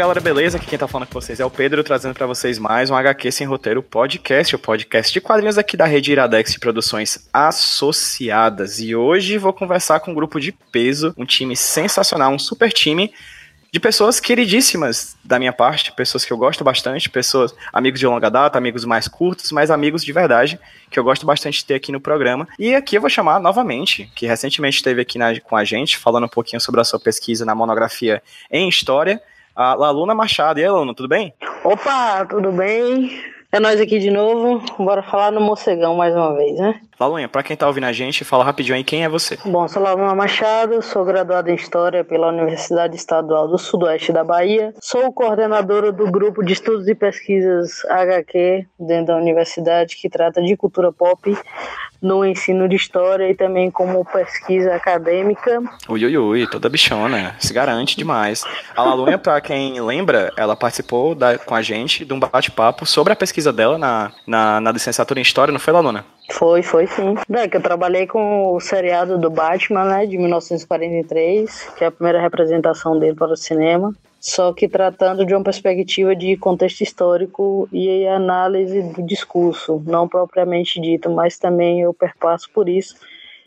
Galera, beleza? Aqui quem tá falando com vocês é o Pedro, trazendo para vocês mais um HQ Sem Roteiro Podcast, o podcast de quadrinhos aqui da rede Iradex de Produções Associadas. E hoje vou conversar com um grupo de peso, um time sensacional, um super time de pessoas queridíssimas da minha parte, pessoas que eu gosto bastante, pessoas, amigos de longa data, amigos mais curtos, mas amigos de verdade, que eu gosto bastante de ter aqui no programa. E aqui eu vou chamar novamente, que recentemente esteve aqui na, com a gente, falando um pouquinho sobre a sua pesquisa na monografia em História, a Laluna Machado. E aí, Laluna, tudo bem? Opa, tudo bem? É nós aqui de novo. Bora falar no Mocegão mais uma vez, né? Lalunha, pra quem tá ouvindo a gente, fala rapidinho aí quem é você. Bom, sou Laluna Machado, sou graduada em História pela Universidade Estadual do Sudoeste da Bahia. Sou coordenadora do grupo de estudos e pesquisas HQ dentro da universidade que trata de cultura pop no ensino de história e também como pesquisa acadêmica. Ui, ui, ui, toda bichona, se garante demais. A Lalunha, pra quem lembra, ela participou da, com a gente de um bate-papo sobre a pesquisa dela na, na, na licenciatura em História, não foi, Laluna? Foi, foi sim. É que eu trabalhei com o seriado do Batman, né, de 1943, que é a primeira representação dele para o cinema só que tratando de uma perspectiva de contexto histórico e análise do discurso, não propriamente dito, mas também eu perpasso por isso,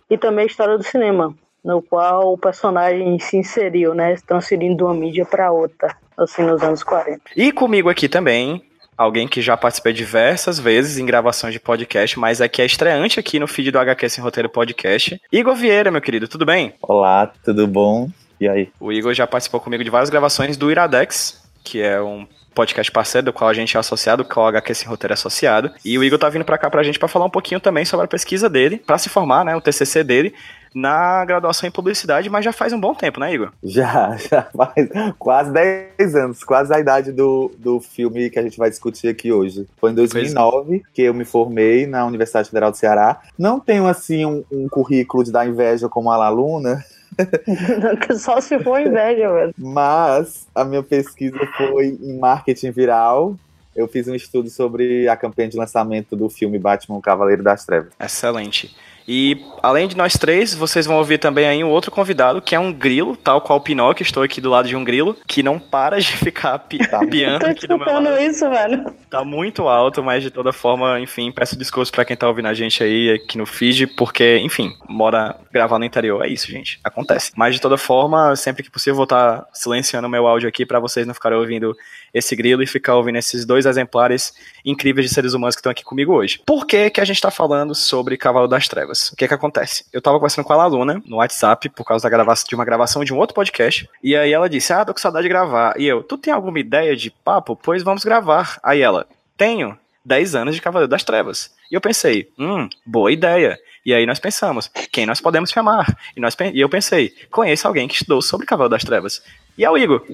e também a história do cinema, no qual o personagem se inseriu, né, transferindo de uma mídia para outra, assim, nos anos 40. E comigo aqui também, alguém que já participei diversas vezes em gravações de podcast, mas aqui é estreante aqui no feed do HQ Sem Roteiro Podcast. Igor Vieira, meu querido, tudo bem? Olá, tudo bom? E aí? O Igor já participou comigo de várias gravações do Iradex, que é um podcast parceiro, do qual a gente é associado, com o HQ Sem Roteiro Associado. E o Igor tá vindo pra cá pra gente pra falar um pouquinho também sobre a pesquisa dele, pra se formar, né, o TCC dele, na graduação em publicidade, mas já faz um bom tempo, né, Igor? Já, já faz quase 10 anos, quase a idade do, do filme que a gente vai discutir aqui hoje. Foi em 2009 é. que eu me formei na Universidade Federal do Ceará. Não tenho, assim, um, um currículo de dar inveja como a aluna, Só se for inveja, velho. Mas a minha pesquisa foi em marketing viral. Eu fiz um estudo sobre a campanha de lançamento do filme Batman Cavaleiro das Trevas. Excelente. E além de nós três, vocês vão ouvir também aí um outro convidado, que é um grilo, tal qual o Pinóquio, estou aqui do lado de um grilo, que não para de ficar pi tá. piando aqui do meu lado. isso, velho. Tá muito alto, mas de toda forma, enfim, peço desculpas para quem tá ouvindo a gente aí aqui no feed, porque, enfim, mora gravar no interior, é isso, gente, acontece. Mas de toda forma, sempre que possível, vou estar tá silenciando o meu áudio aqui para vocês não ficarem ouvindo esse grilo e ficar ouvindo esses dois exemplares incríveis de seres humanos que estão aqui comigo hoje. Por que que a gente tá falando sobre Cavalo das Trevas? O que que acontece? Eu tava conversando com a aluna no WhatsApp por causa da gravação de uma gravação de um outro podcast, e aí ela disse: "Ah, tô com saudade de gravar". E eu: "Tu tem alguma ideia de papo? Pois vamos gravar". Aí ela: "Tenho 10 anos de Cavaleiro das Trevas". E eu pensei: "Hum, boa ideia". E aí nós pensamos, quem nós podemos chamar? E, nós, e eu pensei, conheço alguém que estudou sobre Cavaleiro das Trevas. E é o Igor.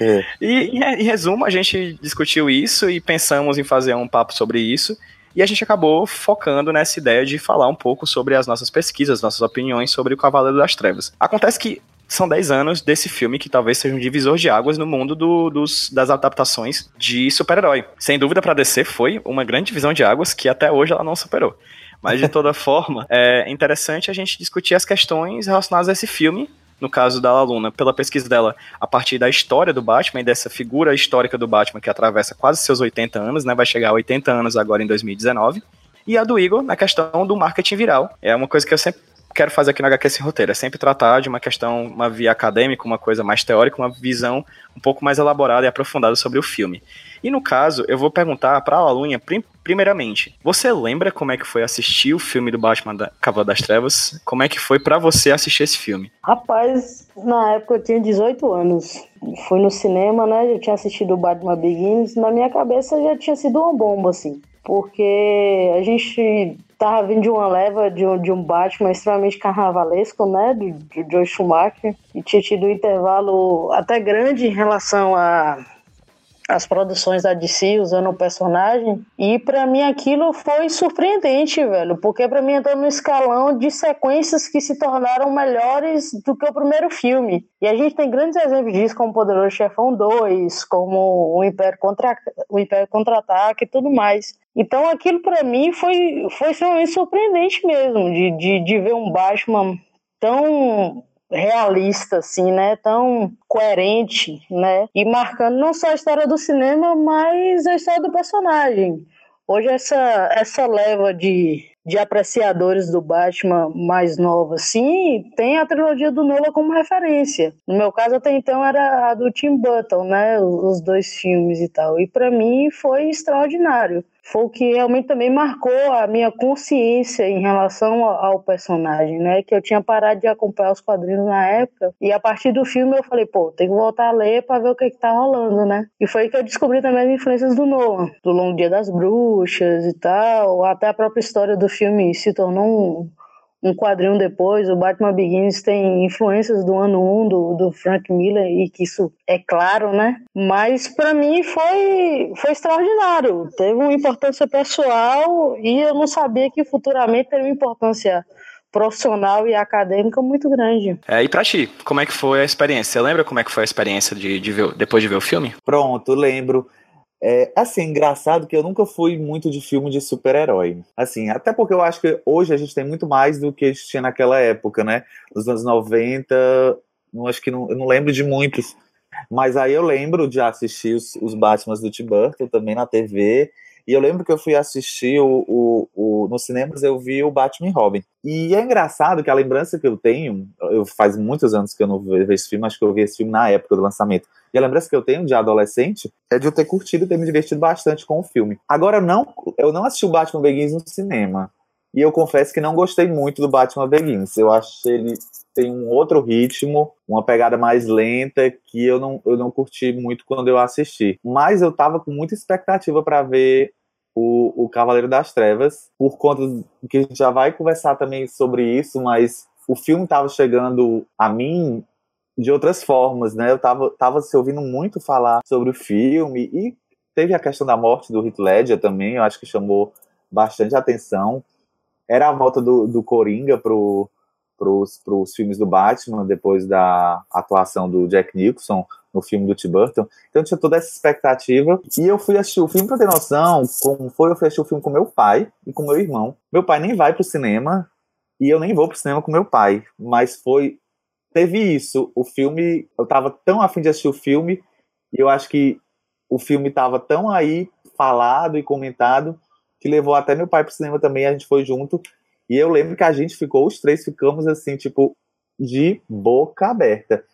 É. E em, resumo, a gente discutiu isso e pensamos em fazer um papo sobre isso. E a gente acabou focando nessa ideia de falar um pouco sobre as nossas pesquisas, nossas opiniões sobre o Cavaleiro das Trevas. Acontece que são 10 anos desse filme que talvez seja um divisor de águas no mundo do, dos, das adaptações de super-herói. Sem dúvida, para DC foi uma grande divisão de águas que até hoje ela não superou. Mas de toda forma, é interessante a gente discutir as questões relacionadas a esse filme no caso da aluna, pela pesquisa dela, a partir da história do Batman e dessa figura histórica do Batman que atravessa quase seus 80 anos, né? Vai chegar a 80 anos agora em 2019. E a do Igor na questão do marketing viral. É uma coisa que eu sempre quero fazer aqui no HQ Sem Roteiro, é sempre tratar de uma questão, uma via acadêmica, uma coisa mais teórica, uma visão um pouco mais elaborada e aprofundada sobre o filme. E no caso, eu vou perguntar para a alunha, primeiramente, você lembra como é que foi assistir o filme do Batman da das Trevas? Como é que foi para você assistir esse filme? Rapaz, na época eu tinha 18 anos. Fui no cinema, né? Eu tinha assistido o Batman Begins. Na minha cabeça já tinha sido uma bomba, assim. Porque a gente tava vindo de uma leva de um, de um Batman extremamente carnavalesco, né? De, de Joe Schumacher. E tinha tido um intervalo até grande em relação a as produções da DC usando o personagem. E para mim aquilo foi surpreendente, velho, porque para mim entrou no escalão de sequências que se tornaram melhores do que o primeiro filme. E a gente tem grandes exemplos disso, como Poderoso Chefão 2, como o Império Contra o Império Contra-Ataque e tudo mais. Então aquilo para mim foi, foi extremamente surpreendente mesmo, de, de, de ver um Batman tão realista, assim, né? Tão coerente, né? E marcando não só a história do cinema, mas a história do personagem. Hoje essa, essa leva de, de apreciadores do Batman mais nova, assim, tem a trilogia do Nolan como referência. No meu caso, até então, era a do Tim Burton, né? Os dois filmes e tal. E para mim foi extraordinário foi o que realmente também marcou a minha consciência em relação ao personagem, né? Que eu tinha parado de acompanhar os quadrinhos na época e a partir do filme eu falei, pô, tem que voltar a ler para ver o que que tá rolando, né? E foi que eu descobri também as influências do Nolan, do Longo Dia das Bruxas e tal, até a própria história do filme se tornou um um quadrinho depois, o Batman Begins tem influências do ano 1 do, do Frank Miller e que isso é claro, né? Mas para mim foi, foi extraordinário. Teve uma importância pessoal e eu não sabia que futuramente teria uma importância profissional e acadêmica muito grande. É, e pra ti, como é que foi a experiência? Você lembra como é que foi a experiência de, de ver, depois de ver o filme? Pronto, lembro. É, assim, engraçado que eu nunca fui muito de filme de super-herói. Assim, até porque eu acho que hoje a gente tem muito mais do que tinha naquela época, né? Nos anos 90, não, acho que não, não lembro de muitos. Mas aí eu lembro de assistir os, os do Tim Burton também na TV. E eu lembro que eu fui assistir o, o, o, nos cinemas, eu vi o Batman e Robin. E é engraçado que a lembrança que eu tenho, eu faz muitos anos que eu não vejo esse filme, acho que eu vi esse filme na época do lançamento. E a lembrança que eu tenho de adolescente é de eu ter curtido e ter me divertido bastante com o filme. Agora, não, eu não assisti o Batman Begins no cinema. E eu confesso que não gostei muito do Batman Begins. Eu que ele tem um outro ritmo, uma pegada mais lenta que eu não, eu não curti muito quando eu assisti. Mas eu tava com muita expectativa para ver o, o Cavaleiro das Trevas, por conta que a gente já vai conversar também sobre isso, mas o filme estava chegando a mim de outras formas, né? Eu tava, tava se ouvindo muito falar sobre o filme e teve a questão da morte do Heath Ledger também, eu acho que chamou bastante atenção. Era a volta do, do Coringa pro, pros, pros filmes do Batman, depois da atuação do Jack Nicholson no filme do Tim Burton. Então tinha toda essa expectativa. E eu fui assistir o filme, pra ter noção, como foi, eu fui assistir o filme com meu pai e com meu irmão. Meu pai nem vai pro cinema, e eu nem vou pro cinema com meu pai. Mas foi. Teve isso. O filme. Eu tava tão afim de assistir o filme, e eu acho que o filme tava tão aí falado e comentado que levou até meu pai pro cinema também, a gente foi junto. E eu lembro que a gente ficou, os três ficamos assim, tipo, de boca aberta.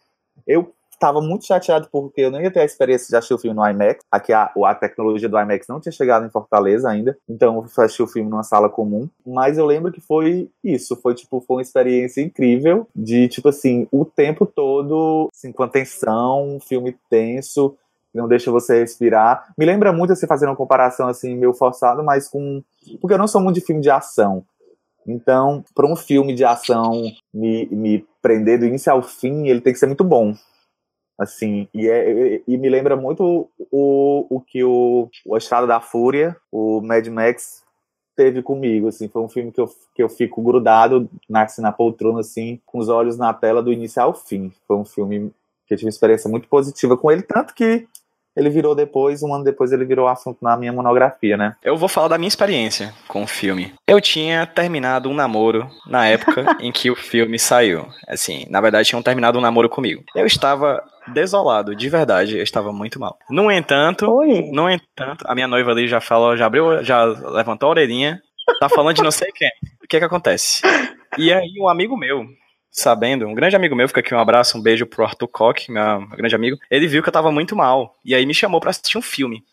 Eu estava muito chateado porque eu não ia ter a experiência de assistir o filme no IMAX. Aqui a, a tecnologia do IMAX não tinha chegado em Fortaleza ainda, então eu fui assistir o filme numa sala comum. Mas eu lembro que foi isso, foi tipo, foi uma experiência incrível de tipo assim, o tempo todo, assim, com atenção, um filme tenso, não deixa você respirar. Me lembra muito assim, fazendo uma comparação assim, meio forçado, mas com. Porque eu não sou muito de filme de ação. Então, para um filme de ação me, me prender do início ao fim, ele tem que ser muito bom. Assim, e, é, e me lembra muito o, o que o, o Estrada da Fúria, o Mad Max, teve comigo, assim, foi um filme que eu, que eu fico grudado na, assim, na poltrona, assim, com os olhos na tela do início ao fim. Foi um filme que eu tive uma experiência muito positiva com ele, tanto que ele virou depois, um ano depois ele virou assunto na minha monografia, né? Eu vou falar da minha experiência com o filme. Eu tinha terminado um namoro na época em que o filme saiu. Assim, na verdade tinham terminado um namoro comigo. Eu estava desolado, de verdade, eu estava muito mal. No entanto, Oi. no entanto, a minha noiva ali já falou, já abriu, já levantou a orelhinha, tá falando de não sei quem. O que que acontece? E aí um amigo meu, sabendo, um grande amigo meu, fica aqui um abraço, um beijo pro Arthur Koch, meu, grande amigo, ele viu que eu tava muito mal, e aí me chamou para assistir um filme.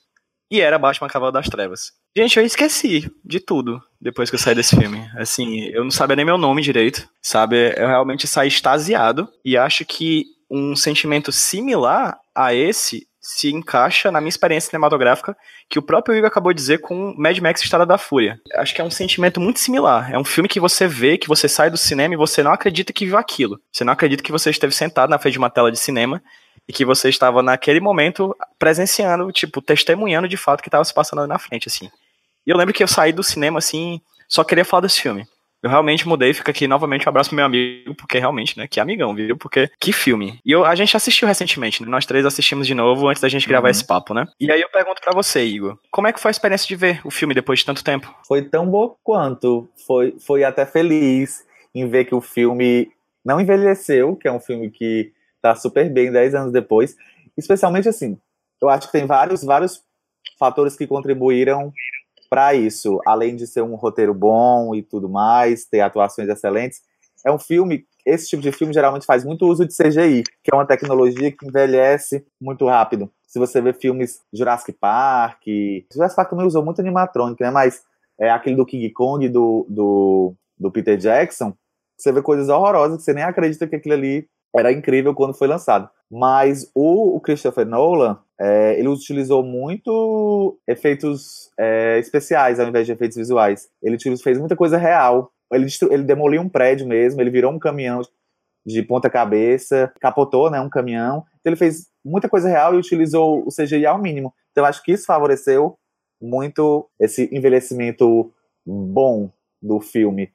E era Batman Cavalo das Trevas. Gente, eu esqueci de tudo depois que eu saí desse filme. Assim, eu não sabia nem meu nome direito, sabe? Eu realmente saí extasiado e acho que um sentimento similar a esse se encaixa na minha experiência cinematográfica que o próprio Igor acabou de dizer com Mad Max Estrada da Fúria. Acho que é um sentimento muito similar. É um filme que você vê, que você sai do cinema e você não acredita que viu aquilo. Você não acredita que você esteve sentado na frente de uma tela de cinema e que você estava naquele momento presenciando, tipo, testemunhando de fato que estava se passando na frente, assim. E eu lembro que eu saí do cinema, assim, só queria falar desse filme. Eu realmente mudei, fica aqui novamente um abraço pro meu amigo, porque realmente, né, que amigão, viu? Porque que filme. E eu, a gente assistiu recentemente, né? nós três assistimos de novo antes da gente gravar uhum. esse papo, né? E aí eu pergunto para você, Igor, como é que foi a experiência de ver o filme depois de tanto tempo? Foi tão bom quanto, foi, foi até feliz em ver que o filme não envelheceu, que é um filme que tá super bem 10 anos depois, especialmente assim, eu acho que tem vários, vários fatores que contribuíram para isso, além de ser um roteiro bom e tudo mais, ter atuações excelentes, é um filme. Esse tipo de filme geralmente faz muito uso de CGI, que é uma tecnologia que envelhece muito rápido. Se você vê filmes Jurassic Park, Jurassic Park também usou muito animatrônica, né? Mas é aquele do King Kong do, do, do Peter Jackson, você vê coisas horrorosas que você nem acredita que aquilo ali era incrível quando foi lançado. Mas o, o Christopher Nolan, é, ele utilizou muito efeitos é, especiais ao invés de efeitos visuais. Ele fez muita coisa real. Ele, ele demoliu um prédio mesmo, ele virou um caminhão de ponta cabeça, capotou né, um caminhão. Então ele fez muita coisa real e utilizou o CGI ao mínimo. Então acho que isso favoreceu muito esse envelhecimento bom do filme.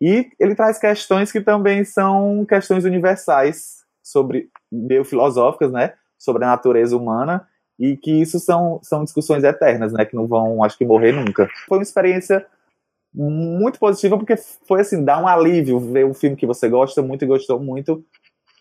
E ele traz questões que também são questões universais sobre meio filosóficas, né, sobre a natureza humana e que isso são, são discussões eternas, né, que não vão, acho que morrer nunca. Foi uma experiência muito positiva porque foi assim, dá um alívio ver um filme que você gosta muito e gostou muito,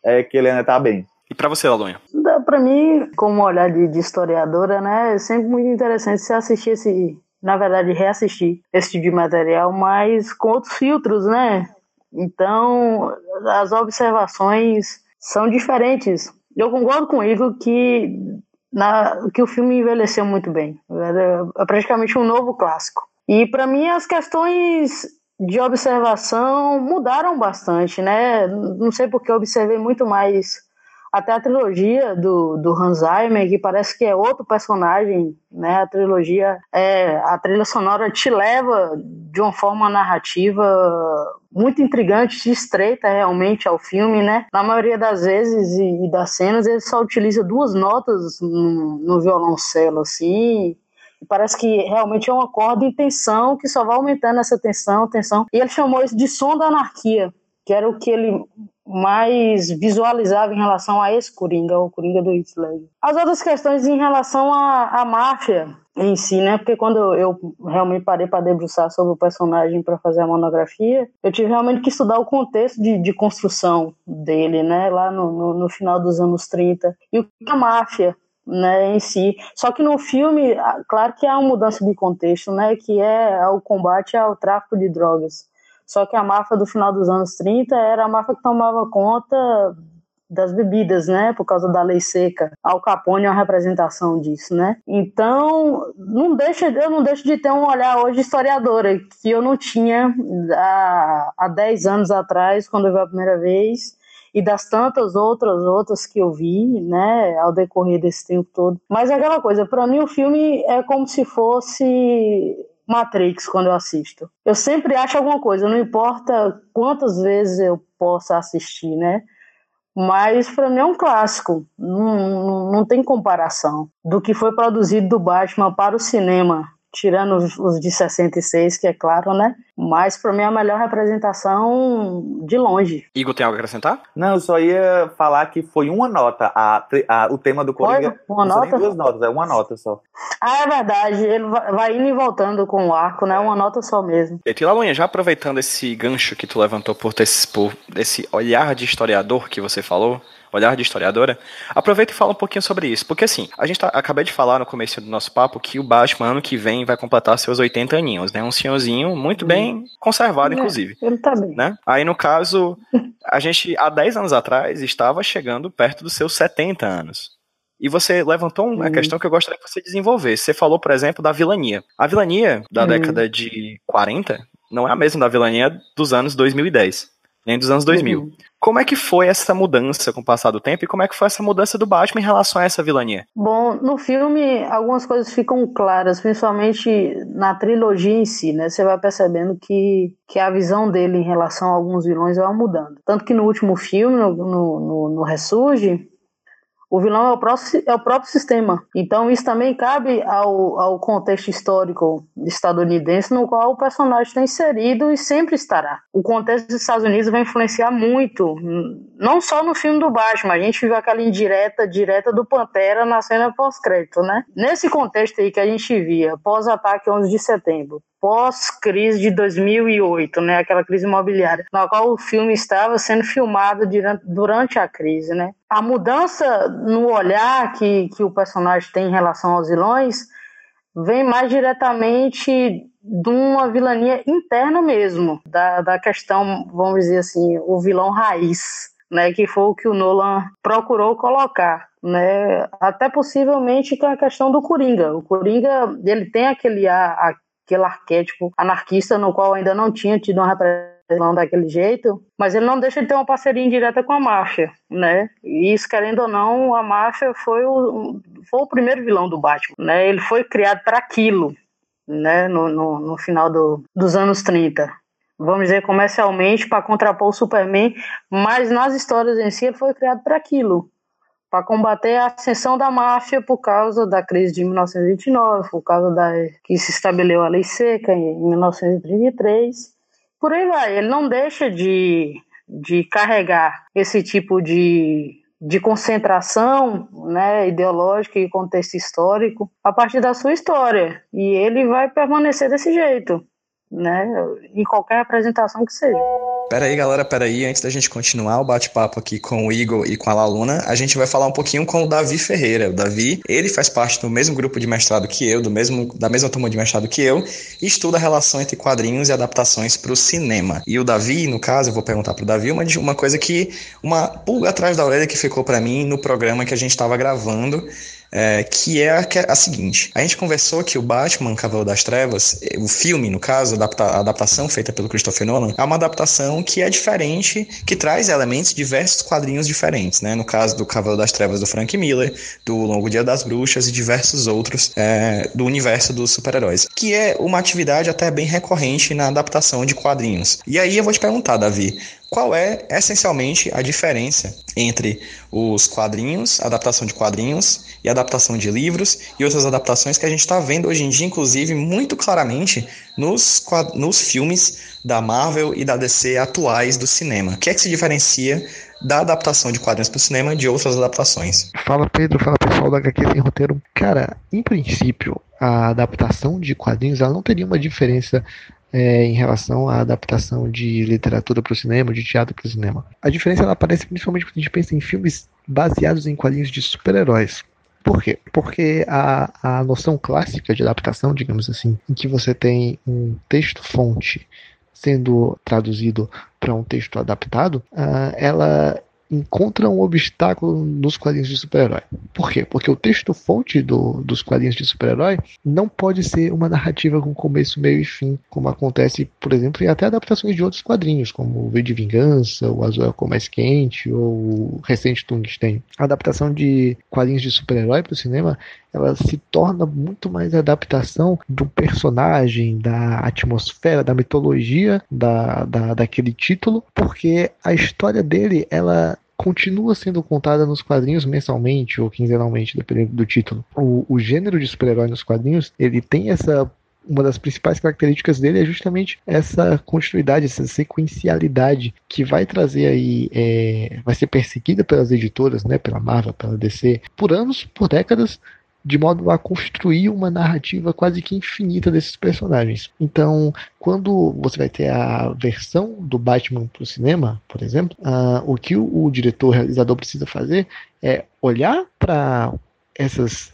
é que ele ainda tá bem. E para você, Lalonha? Para mim, como olhar de, de, historiadora, né, é sempre muito interessante você assistir esse, na verdade, reassistir esse tipo de material, mas com outros filtros, né? Então, as observações são diferentes. Eu concordo com o Igor que, na, que o filme envelheceu muito bem. É, praticamente um novo clássico. E para mim as questões de observação mudaram bastante, né? Não sei porque eu observei muito mais até a trilogia do, do Hans Zimmer, que parece que é outro personagem, né? A trilogia, é, a trilha sonora te leva de uma forma narrativa muito intrigante, estreita realmente ao filme, né? Na maioria das vezes e, e das cenas ele só utiliza duas notas no, no violoncelo, assim, parece que realmente é uma corda em tensão que só vai aumentando essa tensão, tensão. E ele chamou isso de som da anarquia, que era o que ele mais visualizava em relação a esse Coringa, o Coringa do Heath. As outras questões em relação à, à máfia em si, né? Porque quando eu realmente parei para debruçar sobre o personagem para fazer a monografia, eu tive realmente que estudar o contexto de, de construção dele, né? Lá no, no, no final dos anos 30. E o que a máfia né, em si. Só que no filme, claro que há uma mudança de contexto, né, que é o combate ao tráfico de drogas. Só que a máfia do final dos anos 30 era a máfia que tomava conta das bebidas, né, por causa da lei seca. Al Capone é uma representação disso, né? Então, não deixa, eu não deixo de ter um olhar hoje historiadora que eu não tinha há, há 10 anos atrás, quando eu vi a primeira vez, e das tantas outras outras que eu vi, né, ao decorrer desse tempo todo. Mas é aquela coisa, para mim o filme é como se fosse Matrix quando eu assisto. Eu sempre acho alguma coisa, não importa quantas vezes eu possa assistir, né? Mas para mim é um clássico, não, não, não tem comparação do que foi produzido do Batman para o cinema tirando os de 66, que é claro, né? Mas para mim é a melhor representação de longe. Igor, tem algo a acrescentar? Não, eu só ia falar que foi uma nota. A, a o tema do Coringa. Foi? Uma não nota? duas notas, é uma nota só. Ah, é verdade. Ele vai indo e voltando com o arco, né? Uma nota só mesmo. E Tilalunha, já aproveitando esse gancho que tu levantou por, ter, por esse olhar de historiador que você falou, olhar de historiadora, aproveita e fala um pouquinho sobre isso. Porque assim, a gente tá, acabei de falar no começo do nosso papo que o Batman ano que vem vai completar seus 80 aninhos, né? Um senhorzinho muito bem conservado, é, inclusive. Ele tá bem. Né? Aí, no caso, a gente, há 10 anos atrás, estava chegando perto dos seus 70 anos. E você levantou uma uhum. questão que eu gostaria que você desenvolvesse. Você falou, por exemplo, da vilania. A vilania da uhum. década de 40 não é a mesma da vilania dos anos 2010 nem dos anos 2000. Uhum. Como é que foi essa mudança com o passar do tempo e como é que foi essa mudança do Batman em relação a essa vilania? Bom, no filme algumas coisas ficam claras, principalmente na trilogia em si, né? Você vai percebendo que, que a visão dele em relação a alguns vilões vai mudando. Tanto que no último filme, no, no, no Ressurge, O vilão é o, próprio, é o próprio sistema. Então, isso também cabe ao, ao contexto histórico estadunidense no qual o personagem está inserido e sempre estará. O contexto dos Estados Unidos vai influenciar muito, não só no filme do Batman, a gente viu aquela indireta direta do Pantera na cena pós-crédito, né? Nesse contexto aí que a gente via, pós-ataque 11 de setembro, pós-crise de 2008, né, aquela crise imobiliária, na qual o filme estava sendo filmado durante a crise, né. A mudança no olhar que, que o personagem tem em relação aos vilões vem mais diretamente de uma vilania interna mesmo, da, da questão, vamos dizer assim, o vilão raiz, né, que foi o que o Nolan procurou colocar. Né, até possivelmente com a questão do Coringa. O Coringa, ele tem aquele, a, aquele arquétipo anarquista no qual ainda não tinha tido uma representação daquele jeito, mas ele não deixa de ter uma parceria indireta com a máfia, né? E isso, querendo ou não, a máfia foi o, foi o primeiro vilão do Batman, né? Ele foi criado para aquilo, né? No, no, no final do, dos anos 30 vamos dizer, comercialmente, para contrapor o Superman, mas nas histórias em si ele foi criado para aquilo para combater a ascensão da máfia por causa da crise de 1929, por causa da que se estabeleceu a lei seca em 1933. Por aí vai, ele não deixa de, de carregar esse tipo de, de concentração né, ideológica e contexto histórico a partir da sua história. E ele vai permanecer desse jeito, né, em qualquer apresentação que seja. Pera aí, galera, pera aí. Antes da gente continuar o bate-papo aqui com o Igor e com a Laluna, a gente vai falar um pouquinho com o Davi Ferreira. O Davi, ele faz parte do mesmo grupo de mestrado que eu, do mesmo, da mesma turma de mestrado que eu, e estuda a relação entre quadrinhos e adaptações para o cinema. E o Davi, no caso, eu vou perguntar pro Davi uma, uma coisa que, uma pulga atrás da orelha que ficou para mim no programa que a gente estava gravando é, que é a, é a, seguinte. A gente conversou que o Batman Cavaleiro das Trevas, o filme, no caso, adapta, a adaptação feita pelo Christopher Nolan, é uma adaptação que é diferente, que traz elementos de diversos quadrinhos diferentes, né? No caso do Cavaleiro das Trevas do Frank Miller, do Longo Dia das Bruxas e diversos outros é, do universo dos super-heróis, que é uma atividade até bem recorrente na adaptação de quadrinhos. E aí eu vou te perguntar, Davi, qual é essencialmente a diferença entre os quadrinhos, adaptação de quadrinhos e adaptação de livros e outras adaptações que a gente está vendo hoje em dia, inclusive muito claramente nos, nos filmes da Marvel e da DC atuais do cinema. O que é que se diferencia da adaptação de quadrinhos para o cinema de outras adaptações? Fala Pedro, fala pessoal da HQ Sem Roteiro. Cara, em princípio, a adaptação de quadrinhos ela não teria uma diferença é, em relação à adaptação de literatura para o cinema, de teatro para o cinema. A diferença ela aparece principalmente quando a gente pensa em filmes baseados em quadrinhos de super-heróis. Por quê? Porque a, a noção clássica de adaptação, digamos assim, em que você tem um texto-fonte sendo traduzido para um texto adaptado, uh, ela encontra um obstáculo nos quadrinhos de super-herói. Por quê? Porque o texto-fonte do, dos quadrinhos de super-herói não pode ser uma narrativa com começo, meio e fim, como acontece, por exemplo, em até adaptações de outros quadrinhos, como o V de Vingança, o Azul é o Mais Quente, ou o recente Tungsten. A adaptação de quadrinhos de super-herói para o cinema ela se torna muito mais adaptação do personagem, da atmosfera, da mitologia da, da, daquele título, porque a história dele ela continua sendo contada nos quadrinhos mensalmente ou quinzenalmente, dependendo do título. O, o gênero de super-herói nos quadrinhos, ele tem essa uma das principais características dele é justamente essa continuidade, essa sequencialidade que vai trazer aí, é, vai ser perseguida pelas editoras, né, pela Marvel, pela DC, por anos, por décadas, de modo a construir uma narrativa quase que infinita desses personagens. Então, quando você vai ter a versão do Batman para o cinema, por exemplo, uh, o que o, o diretor realizador precisa fazer é olhar para essas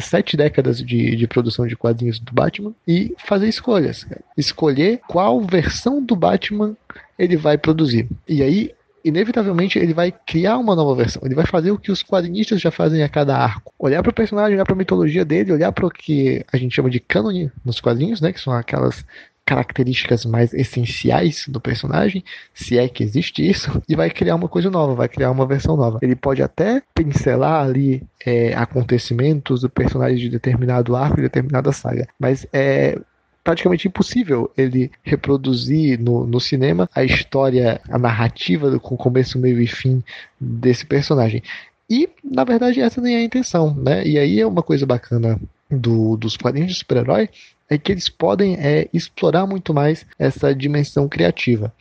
sete décadas de, de produção de quadrinhos do Batman e fazer escolhas. Escolher qual versão do Batman ele vai produzir. E aí inevitavelmente ele vai criar uma nova versão. Ele vai fazer o que os quadrinistas já fazem a cada arco. Olhar para o personagem, olhar para a mitologia dele, olhar para o que a gente chama de cânone nos quadrinhos, né, que são aquelas características mais essenciais do personagem, se é que existe isso, e vai criar uma coisa nova, vai criar uma versão nova. Ele pode até pincelar ali é, acontecimentos do personagem de determinado arco, de determinada saga, mas é, praticamente impossível ele reproduzir no, no cinema a história, a narrativa com começo, meio e fim desse personagem. E, na verdade, essa nem é a intenção, né? E aí é uma coisa bacana do, dos quadrinhos de super-herói é que eles podem é, explorar muito mais essa dimensão criativa.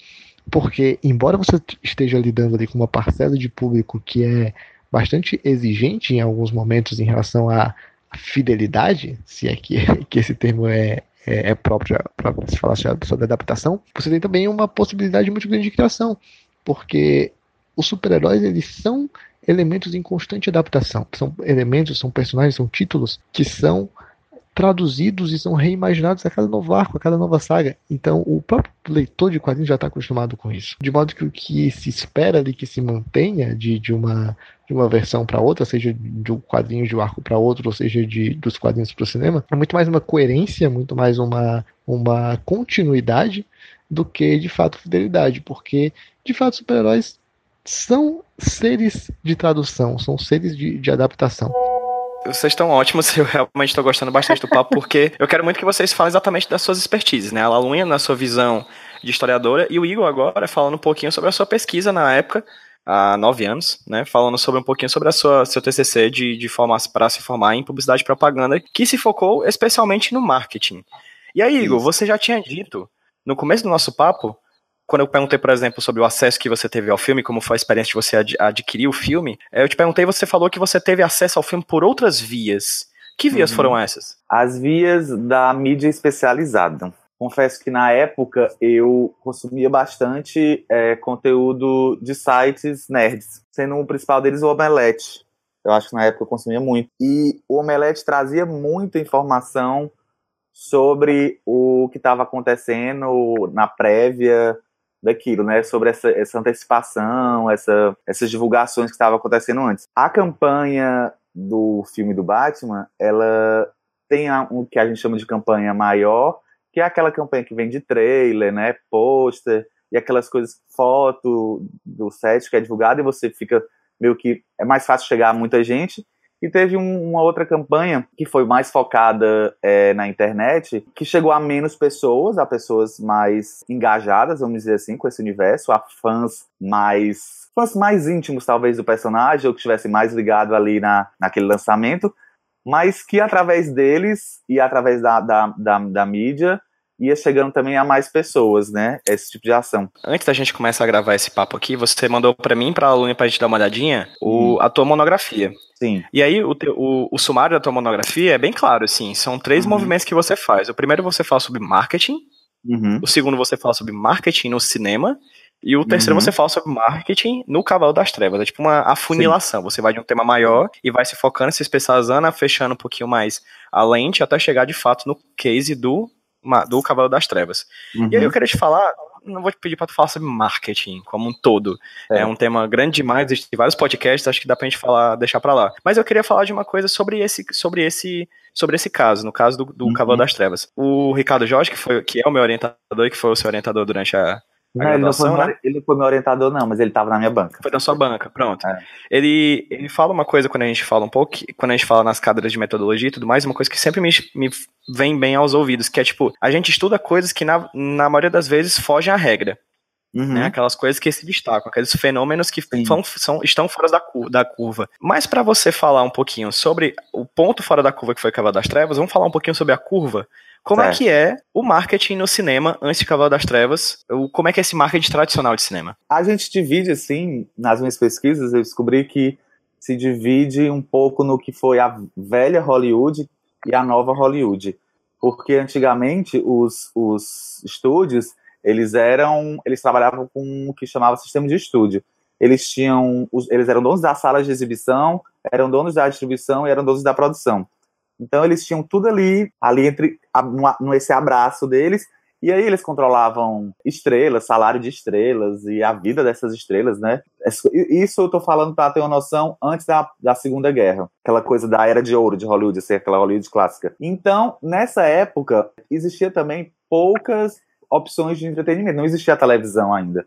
Porque, embora você esteja lidando ali com uma parcela de público que é bastante exigente em alguns momentos em relação à fidelidade, se é que, que esse termo é, é, é próprio para se falar sobre adaptação, você tem também uma possibilidade muito grande de criação. Porque os super-heróis eles são elementos em constante adaptação. São elementos, são personagens, são títulos que são traduzidos e são reimaginados a cada novo arco, a cada nova saga. Então, o próprio leitor de quadrinhos já está acostumado com isso. De modo que o que se espera ali que se mantenha de, de, uma, de uma versão para outra, seja de um quadrinho de um arco para outro, ou seja de, dos quadrinhos para o cinema, é muito mais uma coerência, muito mais uma, uma continuidade do que de fato fidelidade, porque de fato super-heróis são seres de tradução, são seres de, de adaptação. Vocês estão ótimos, eu realmente estou gostando bastante do papo, porque eu quero muito que vocês falem exatamente das suas expertises, né? A Lalunha na sua visão de historiadora e o Igor agora falando um pouquinho sobre a sua pesquisa na época, há nove anos, né? Falando sobre um pouquinho sobre a sua seu TCC de, de formar para se formar em publicidade e propaganda, que se focou especialmente no marketing. E aí, Igor, você já tinha dito no começo do nosso papo quando eu perguntei, por exemplo, sobre o acesso que você teve ao filme, como foi a experiência de você ad adquirir o filme, eh, eu te perguntei você falou que você teve acesso ao filme por outras vias. Que vias uhum. foram essas? As vias da mídia especializada. Confesso que na época eu consumia bastante é, conteúdo de sites nerds, sendo o principal deles o Omelete. Eu acho que na época eu consumia muito. E o Omelete trazia muita informação sobre o que estava acontecendo na prévia, daquilo, né? Sobre essa, essa antecipação, essa, essas divulgações que estavam acontecendo antes. A campanha do filme do Batman, ela tem o um, que a gente chama de campanha maior, que é aquela campanha que vem de trailer, né? Pôster e aquelas coisas, foto do set que é divulgado e você fica meio que é mais fácil chegar a muita gente. E teve um, uma outra campanha que foi mais focada é, na internet, que chegou a menos pessoas, a pessoas mais engajadas, vamos dizer assim, com esse universo, a fãs mais fãs mais íntimos, talvez, do personagem, ou que estivessem mais ligado ali na, naquele lançamento, mas que através deles e através da, da, da, da mídia ia chegando também a mais pessoas, né? Esse tipo de ação. Antes da gente começar a gravar esse papo aqui, você mandou para mim, para a aluna, pra gente dar uma olhadinha, o, hum. a tua monografia. Sim. E aí, o, o, o, sumário da tua monografia é bem claro, assim, são três uhum. movimentos que você faz. O primeiro você fala sobre marketing, uhum. o segundo você fala sobre marketing no cinema, e o terceiro uhum. você fala sobre marketing no Cavalo das Trevas. É tipo uma afunilação. Sim. Você vai de um tema maior e vai se focando, se especializando, fechando um pouquinho mais a lente até chegar de fato no case do do Cavalo das Trevas. Uhum. E aí eu uhum. queria te falar, não vou te pedir para tu falar sobre marketing como um todo. É. é. um tema grande demais, existem vários podcasts, acho que dá pra gente falar, deixar para lá. Mas eu queria falar de uma coisa sobre esse, sobre esse, sobre esse caso, no caso do, do uhum. Cavalo das Trevas. O Ricardo Jorge, que, foi, que é o meu orientador e que foi o seu orientador durante a, não, ele não, foi meu, né? ele não foi meu orientador, não, mas ele estava na minha banca. Foi na sua banca, pronto. É. Ele, ele fala uma coisa quando a gente fala um pouco, quando a gente fala nas cadeiras de metodologia e tudo mais, uma coisa que sempre me, me vem bem aos ouvidos, que é tipo, a gente estuda coisas que na, na maioria das vezes fogem à regra. Uhum. Né, aquelas coisas que se destacam, aqueles fenômenos que são, são, estão fora da, da curva. Mas para você falar um pouquinho sobre o ponto fora da curva que foi Cavalo das Trevas, vamos falar um pouquinho sobre a curva, como certo. é que é o marketing no cinema antes de Cavalo das Trevas? Como é que é esse marketing tradicional de cinema? A gente divide, assim, nas minhas pesquisas, eu descobri que se divide um pouco no que foi a velha Hollywood e a nova Hollywood. Porque antigamente os, os estúdios, eles eram, eles trabalhavam com o que chamava sistema de estúdio. Eles tinham, eles eram donos das salas de exibição, eram donos da distribuição e eram donos da produção. Então eles tinham tudo ali, ali entre no, no esse abraço deles, e aí eles controlavam estrelas, salário de estrelas e a vida dessas estrelas, né? Isso eu tô falando para ter uma noção antes da, da Segunda Guerra. Aquela coisa da era de ouro de Hollywood, ser aquela Hollywood clássica. Então, nessa época, existia também poucas opções de entretenimento. Não existia televisão ainda.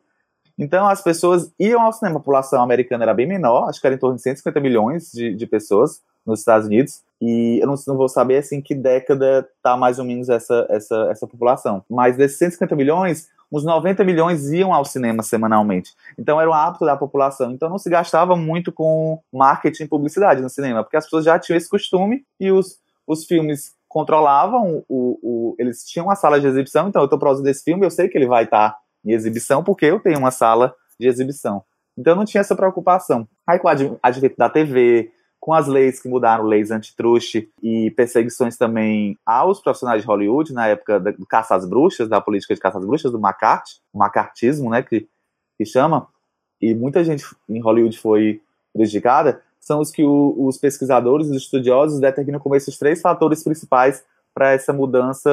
Então as pessoas iam ao cinema. A população americana era bem menor, acho que era em torno de 150 milhões de, de pessoas nos Estados Unidos. E eu não, não, vou saber assim que década tá mais ou menos essa, essa, essa população. Mas desses 150 milhões, uns 90 milhões iam ao cinema semanalmente. Então era o hábito da população. Então não se gastava muito com marketing e publicidade no cinema, porque as pessoas já tinham esse costume e os, os filmes controlavam, o, o, eles tinham uma sala de exibição, então eu estou produzindo esse filme, eu sei que ele vai estar tá em exibição, porque eu tenho uma sala de exibição. Então não tinha essa preocupação. Aí com o advento da TV, com as leis que mudaram, leis antitruste e perseguições também aos profissionais de Hollywood, na época do caça às bruxas, da política de caça às bruxas, do McCarthy, macartismo, né, que, que chama, e muita gente em Hollywood foi prejudicada, são os que o, os pesquisadores, os estudiosos determinam como esses três fatores principais para essa mudança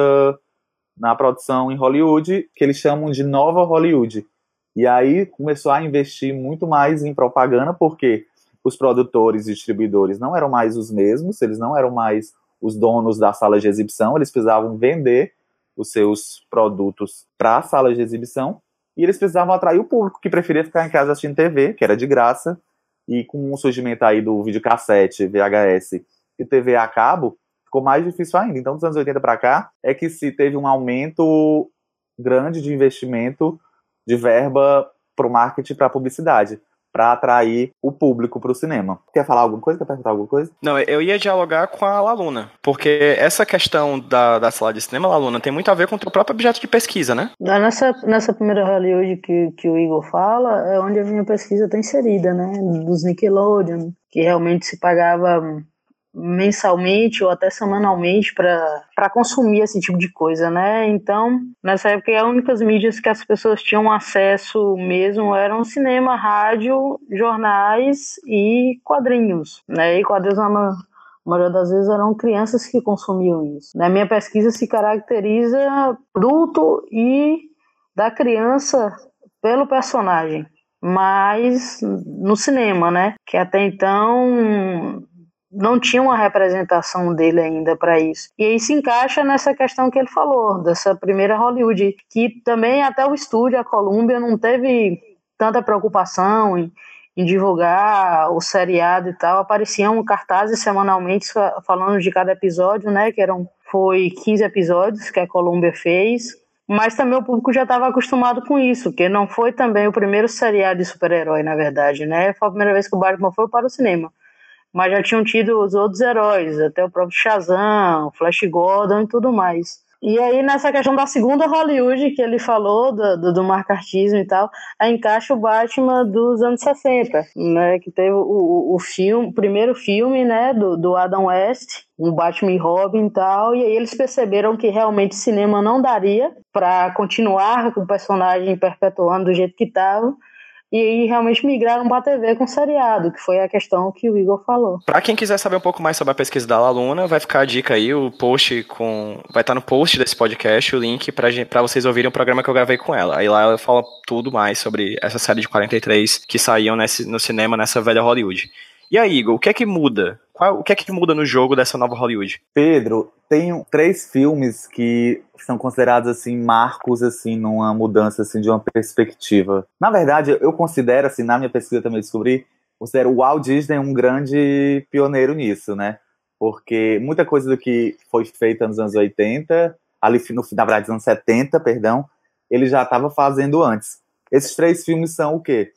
na produção em Hollywood, que eles chamam de nova Hollywood. E aí começou a investir muito mais em propaganda, porque os produtores e distribuidores não eram mais os mesmos, eles não eram mais os donos da sala de exibição, eles precisavam vender os seus produtos para a sala de exibição e eles precisavam atrair o público que preferia ficar em casa assistindo TV, que era de graça, e com o surgimento aí do videocassete, VHS e TV a cabo, ficou mais difícil ainda. Então, dos anos 80 para cá, é que se teve um aumento grande de investimento de verba para o marketing para publicidade para atrair o público para o cinema. Quer falar alguma coisa? Quer perguntar alguma coisa? Não, eu ia dialogar com a Laluna, porque essa questão da, da sala de cinema, Laluna, tem muito a ver com o teu próprio objeto de pesquisa, né? Nessa, nessa primeira Hollywood que, que o Igor fala, é onde a minha pesquisa está inserida, né? Dos Nickelodeon, que realmente se pagava mensalmente ou até semanalmente para consumir esse tipo de coisa, né? Então, nessa época, as únicas mídias que as pessoas tinham acesso mesmo eram cinema, rádio, jornais e quadrinhos, né? E quadrinhos, na maioria das vezes, eram crianças que consumiam isso. Na minha pesquisa se caracteriza produto e da criança pelo personagem, mas no cinema, né? Que até então não tinha uma representação dele ainda para isso. E aí se encaixa nessa questão que ele falou, dessa primeira Hollywood, que também até o estúdio, a Columbia, não teve tanta preocupação em, em divulgar o seriado e tal. Apareciam cartazes semanalmente falando de cada episódio, né? Que eram foi 15 episódios que a Columbia fez. Mas também o público já estava acostumado com isso, que não foi também o primeiro seriado de super-herói, na verdade, né? Foi a primeira vez que o Batman foi para o cinema mas já tinham tido os outros heróis, até o próprio Shazam, Flash Gordon e tudo mais. E aí, nessa questão da segunda Hollywood que ele falou, do, do, do marcartismo e tal, aí encaixa o Batman dos anos 60, né? Que teve o, o, filme, primeiro filme, né, do, do Adam West, um Batman e Robin e tal, e aí eles perceberam que realmente cinema não daria para continuar com o personagem perpetuando do jeito que estava, e realmente migraram para a TV com seriado, que foi a questão que o Igor falou. Para quem quiser saber um pouco mais sobre a pesquisa da Laluna, vai ficar a dica aí, o post com vai estar tá no post desse podcast o link para vocês ouvirem o programa que eu gravei com ela. Aí lá ela fala tudo mais sobre essa série de 43 que saíam nesse, no cinema nessa velha Hollywood. E aí, Igor, o que é que muda? Qual, o que é que muda no jogo dessa nova Hollywood? Pedro, tem três filmes que são considerados assim marcos assim numa mudança assim de uma perspectiva. Na verdade, eu considero assim, na minha pesquisa também descobri, considero o Walt Disney um grande pioneiro nisso, né? Porque muita coisa do que foi feita nos anos 80, ali no na verdade nos anos 70, perdão, ele já estava fazendo antes. Esses três filmes são o quê?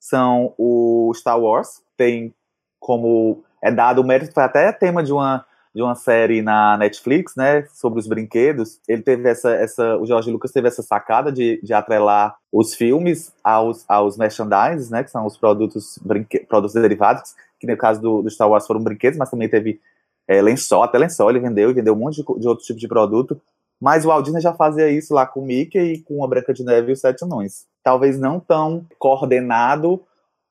São o Star Wars, tem como é dado o mérito, foi até tema de uma, de uma série na Netflix, né, sobre os brinquedos. Ele teve essa, essa o Jorge Lucas teve essa sacada de, de atrelar os filmes aos, aos merchandise, né, que são os produtos, brinque, produtos derivados, que no caso do, do Star Wars foram brinquedos, mas também teve é, lençol, até lençol ele vendeu, e vendeu um monte de, de outros tipos de produto. Mas o Walt Disney já fazia isso lá com o Mickey e com a Branca de Neve e os Sete Anões. Talvez não tão coordenado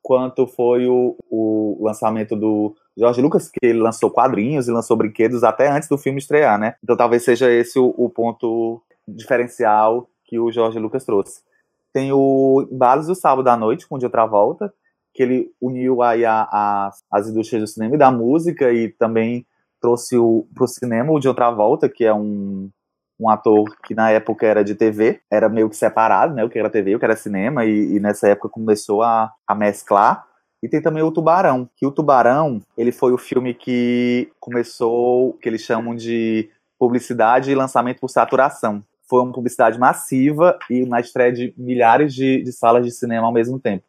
quanto foi o, o lançamento do George Lucas, que ele lançou quadrinhos e lançou brinquedos até antes do filme estrear, né? Então talvez seja esse o, o ponto diferencial que o George Lucas trouxe. Tem o Balas do Sábado à Noite, com o de outra volta, que ele uniu aí a, a, as indústrias do cinema e da música e também trouxe para o cinema o de outra volta, que é um, um ator que na época era de TV, era meio que separado, né? O que era TV, o que era cinema, e, e nessa época começou a, a mesclar. E tem também o Tubarão, que o Tubarão, ele foi o filme que começou, que eles chamam de publicidade e lançamento por saturação. foi uma publicidade massiva e na estreia de milhares de, de salas de cinema ao mesmo tempo.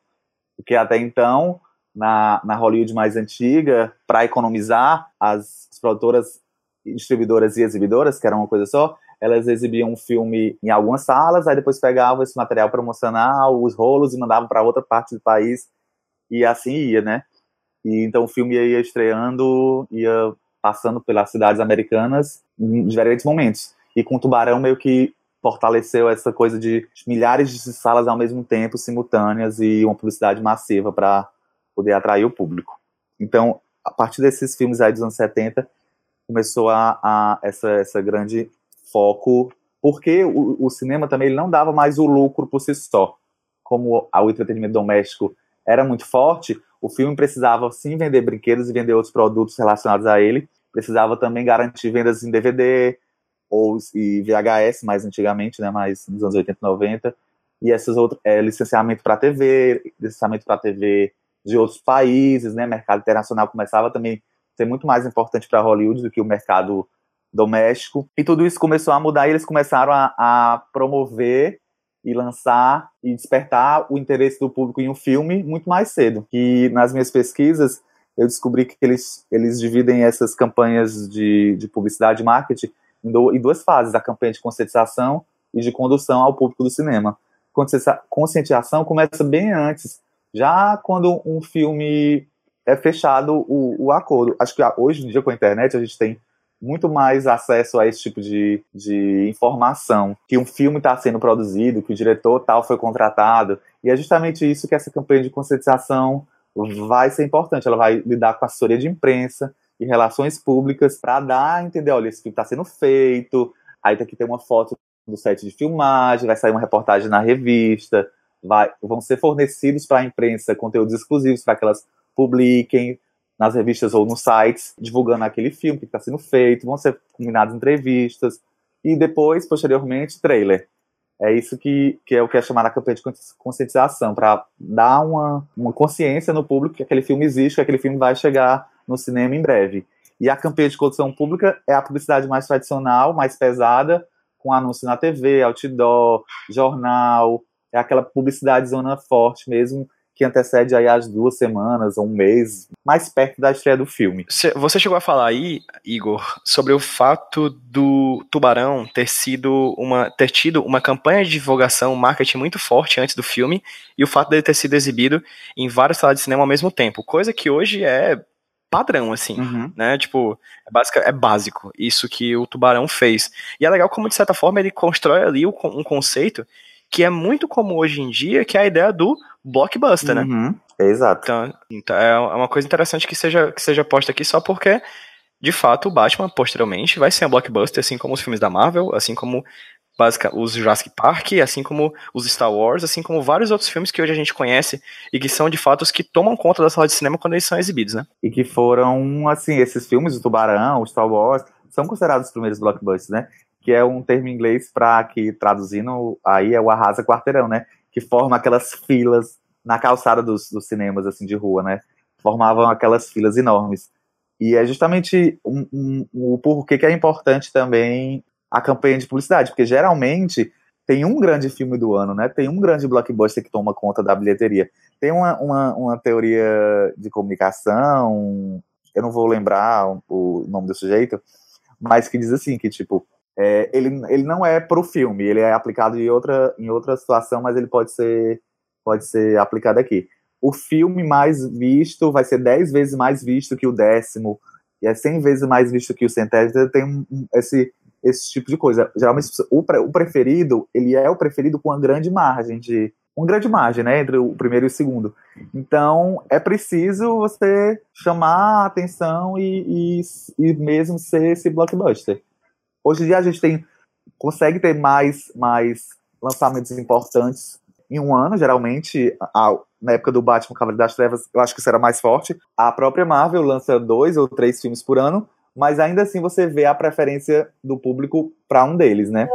Porque até então, na, na Hollywood mais antiga, para economizar, as produtoras, distribuidoras e exibidoras, que era uma coisa só, elas exibiam um filme em algumas salas, aí depois pegavam esse material promocional, os rolos e mandavam para outra parte do país e assim ia, né? E então o filme ia estreando, ia passando pelas cidades americanas em diferentes momentos. E com Tubarão meio que fortaleceu essa coisa de milhares de salas ao mesmo tempo, simultâneas e uma publicidade massiva para poder atrair o público. Então, a partir desses filmes aí dos anos 70, começou a, a essa, essa grande foco, porque o, o cinema também não dava mais o lucro por si só. Como o entretenimento doméstico era muito forte, o filme precisava sim vender brinquedos e vender outros produtos relacionados a ele, precisava também garantir vendas em DVD ou e VHS mais antigamente, né, mais nos anos 80 e 90, e esses outros é, licenciamento para TV, licenciamento para TV de outros países, né, mercado internacional começava também a ser muito mais importante para Hollywood do que o mercado doméstico. E tudo isso começou a mudar e eles começaram a, a promover e lançar e despertar o interesse do público em um filme muito mais cedo. E nas minhas pesquisas eu descobri que eles, eles dividem essas campanhas de, de publicidade e marketing em, do, em duas fases, a campanha de conscientização e de condução ao público do cinema. Conscientização começa bem antes, já quando um filme é fechado o, o acordo. Acho que hoje em dia com a internet a gente tem muito mais acesso a esse tipo de, de informação, que um filme está sendo produzido, que o diretor tal foi contratado, e é justamente isso que essa campanha de conscientização vai ser importante, ela vai lidar com a assessoria de imprensa e relações públicas para dar a entender, olha, esse filme está sendo feito, aí tem que ter uma foto do set de filmagem, vai sair uma reportagem na revista, vai, vão ser fornecidos para a imprensa conteúdos exclusivos para que elas publiquem, nas revistas ou nos sites, divulgando aquele filme que está sendo feito, vão ser combinadas entrevistas, e depois, posteriormente, trailer. É isso que, que é o que é chamado a campanha de conscientização, para dar uma, uma consciência no público que aquele filme existe, que aquele filme vai chegar no cinema em breve. E a campanha de condução pública é a publicidade mais tradicional, mais pesada, com anúncio na TV, outdoor, jornal, é aquela publicidade zona forte mesmo, que antecede aí as duas semanas ou um mês, mais perto da estreia do filme. Você chegou a falar aí, Igor, sobre o fato do Tubarão ter sido uma ter tido uma campanha de divulgação, marketing muito forte antes do filme e o fato dele ter sido exibido em várias salas de cinema ao mesmo tempo, coisa que hoje é padrão, assim, uhum. né? Tipo, é, básico, é básico isso que o Tubarão fez. E é legal como, de certa forma, ele constrói ali um conceito que é muito comum hoje em dia, que é a ideia do blockbuster, né? uhum. né? Exato. Então, então é uma coisa interessante que seja, que seja posta aqui só porque, de fato, o Batman, posteriormente, vai ser um blockbuster, assim como os filmes da Marvel, assim como básica, os Jurassic Park, assim como os Star Wars, assim como vários outros filmes que hoje a gente conhece e que são de fato os que tomam conta da sala de cinema quando eles são exibidos, né? E que foram, assim, esses filmes, o Tubarão, o Star Wars, são considerados os primeiros blockbusters, né? Que é um termo em inglês para que traduzindo aí é o arrasa quarteirão, né? Que forma aquelas filas na calçada dos, dos cinemas assim de rua, né? Formavam aquelas filas enormes. E é justamente um, um, o porquê que é importante também a campanha de publicidade, porque geralmente tem um grande filme do ano, né? Tem um grande blockbuster que toma conta da bilheteria. Tem uma, uma, uma teoria de comunicação, eu não vou lembrar o nome do sujeito, mas que diz assim, que tipo, é, ele, ele não é para o filme, ele é aplicado em outra, em outra situação, mas ele pode ser, pode ser aplicado aqui. O filme mais visto vai ser 10 vezes mais visto que o décimo, e é 100 vezes mais visto que o centésimo, tem um, esse, esse tipo de coisa. Geralmente, o, o preferido, ele é o preferido com uma grande margem de, uma grande margem, né, entre o primeiro e o segundo. Então, é preciso você chamar a atenção e, e, e mesmo ser esse blockbuster. Hoje em dia a gente tem consegue ter mais, mais lançamentos importantes em um ano, geralmente, a, na época do Batman Cavaleiro das Trevas, eu acho que isso era mais forte. A própria Marvel lança dois ou três filmes por ano, mas ainda assim você vê a preferência do público para um deles, né?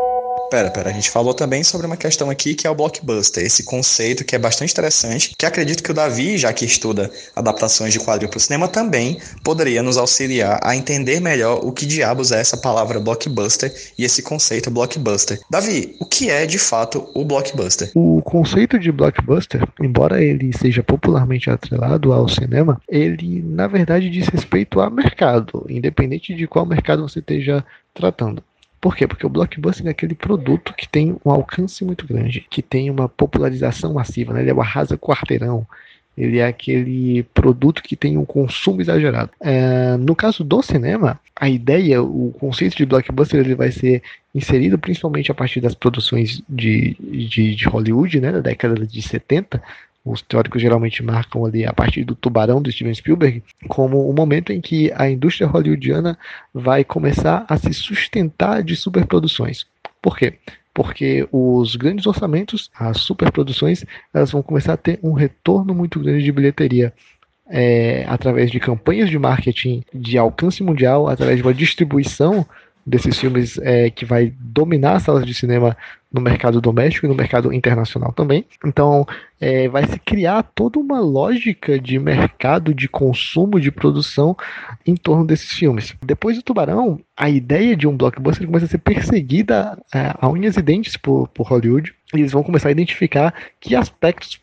Pera, pera, a gente falou também sobre uma questão aqui que é o blockbuster, esse conceito que é bastante interessante, que acredito que o Davi, já que estuda adaptações de quadrinho para o cinema, também poderia nos auxiliar a entender melhor o que diabos é essa palavra blockbuster e esse conceito blockbuster. Davi, o que é de fato o blockbuster? O conceito de blockbuster, embora ele seja popularmente atrelado ao cinema, ele na verdade diz respeito a mercado, independente de qual mercado você esteja tratando. Por quê? Porque o blockbuster é aquele produto que tem um alcance muito grande, que tem uma popularização massiva, né? ele é o arrasa quarteirão, ele é aquele produto que tem um consumo exagerado. É, no caso do cinema, a ideia, o conceito de blockbuster, ele vai ser inserido principalmente a partir das produções de, de, de Hollywood, né, da década de 70, os teóricos geralmente marcam ali a partir do Tubarão do Steven Spielberg como o momento em que a indústria hollywoodiana vai começar a se sustentar de superproduções. Por quê? Porque os grandes orçamentos, as superproduções, elas vão começar a ter um retorno muito grande de bilheteria. É, através de campanhas de marketing de alcance mundial, através de uma distribuição desses filmes é, que vai dominar as salas de cinema no mercado doméstico e no mercado internacional também. Então, é, vai se criar toda uma lógica de mercado, de consumo, de produção em torno desses filmes. Depois do Tubarão, a ideia de um blockbuster começa a ser perseguida é, a unhas e dentes por, por Hollywood. E eles vão começar a identificar que aspectos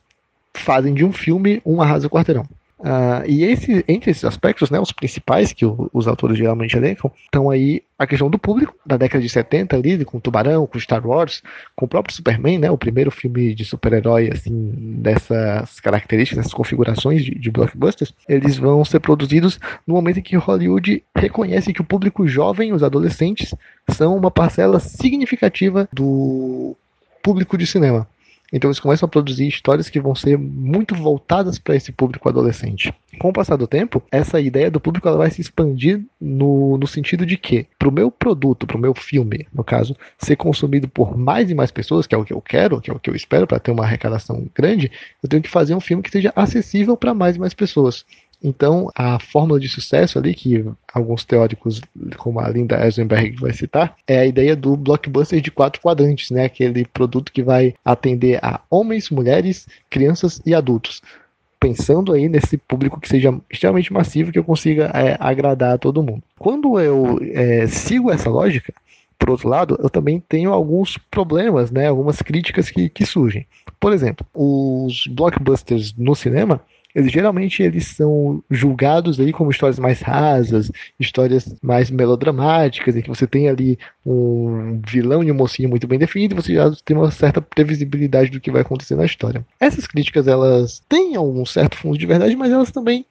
fazem de um filme um arrasa quarteirão. Uh, e esse, entre esses aspectos, né, os principais que o, os autores geralmente elencam, estão aí a questão do público, da década de 70 ali, com Tubarão, com Star Wars, com o próprio Superman, né, o primeiro filme de super-herói assim, dessas características, dessas configurações de, de blockbusters, eles vão ser produzidos no momento em que Hollywood reconhece que o público jovem, os adolescentes, são uma parcela significativa do público de cinema. Então eles começam a produzir histórias que vão ser muito voltadas para esse público adolescente. Com o passar do tempo, essa ideia do público ela vai se expandir no, no sentido de que, para o meu produto, para o meu filme, no caso, ser consumido por mais e mais pessoas, que é o que eu quero, que é o que eu espero para ter uma arrecadação grande, eu tenho que fazer um filme que seja acessível para mais e mais pessoas. Então, a fórmula de sucesso ali, que alguns teóricos, como a Linda Eisenberg vai citar, é a ideia do blockbuster de quatro quadrantes, né? Aquele produto que vai atender a homens, mulheres, crianças e adultos. Pensando aí nesse público que seja extremamente massivo, que eu consiga é, agradar a todo mundo. Quando eu é, sigo essa lógica, por outro lado, eu também tenho alguns problemas, né? Algumas críticas que, que surgem. Por exemplo, os blockbusters no cinema eles geralmente eles são julgados aí como histórias mais rasas, histórias mais melodramáticas, em que você tem ali um vilão e um mocinho muito bem definido, você já tem uma certa previsibilidade do que vai acontecer na história. Essas críticas elas têm algum certo fundo de verdade, mas elas também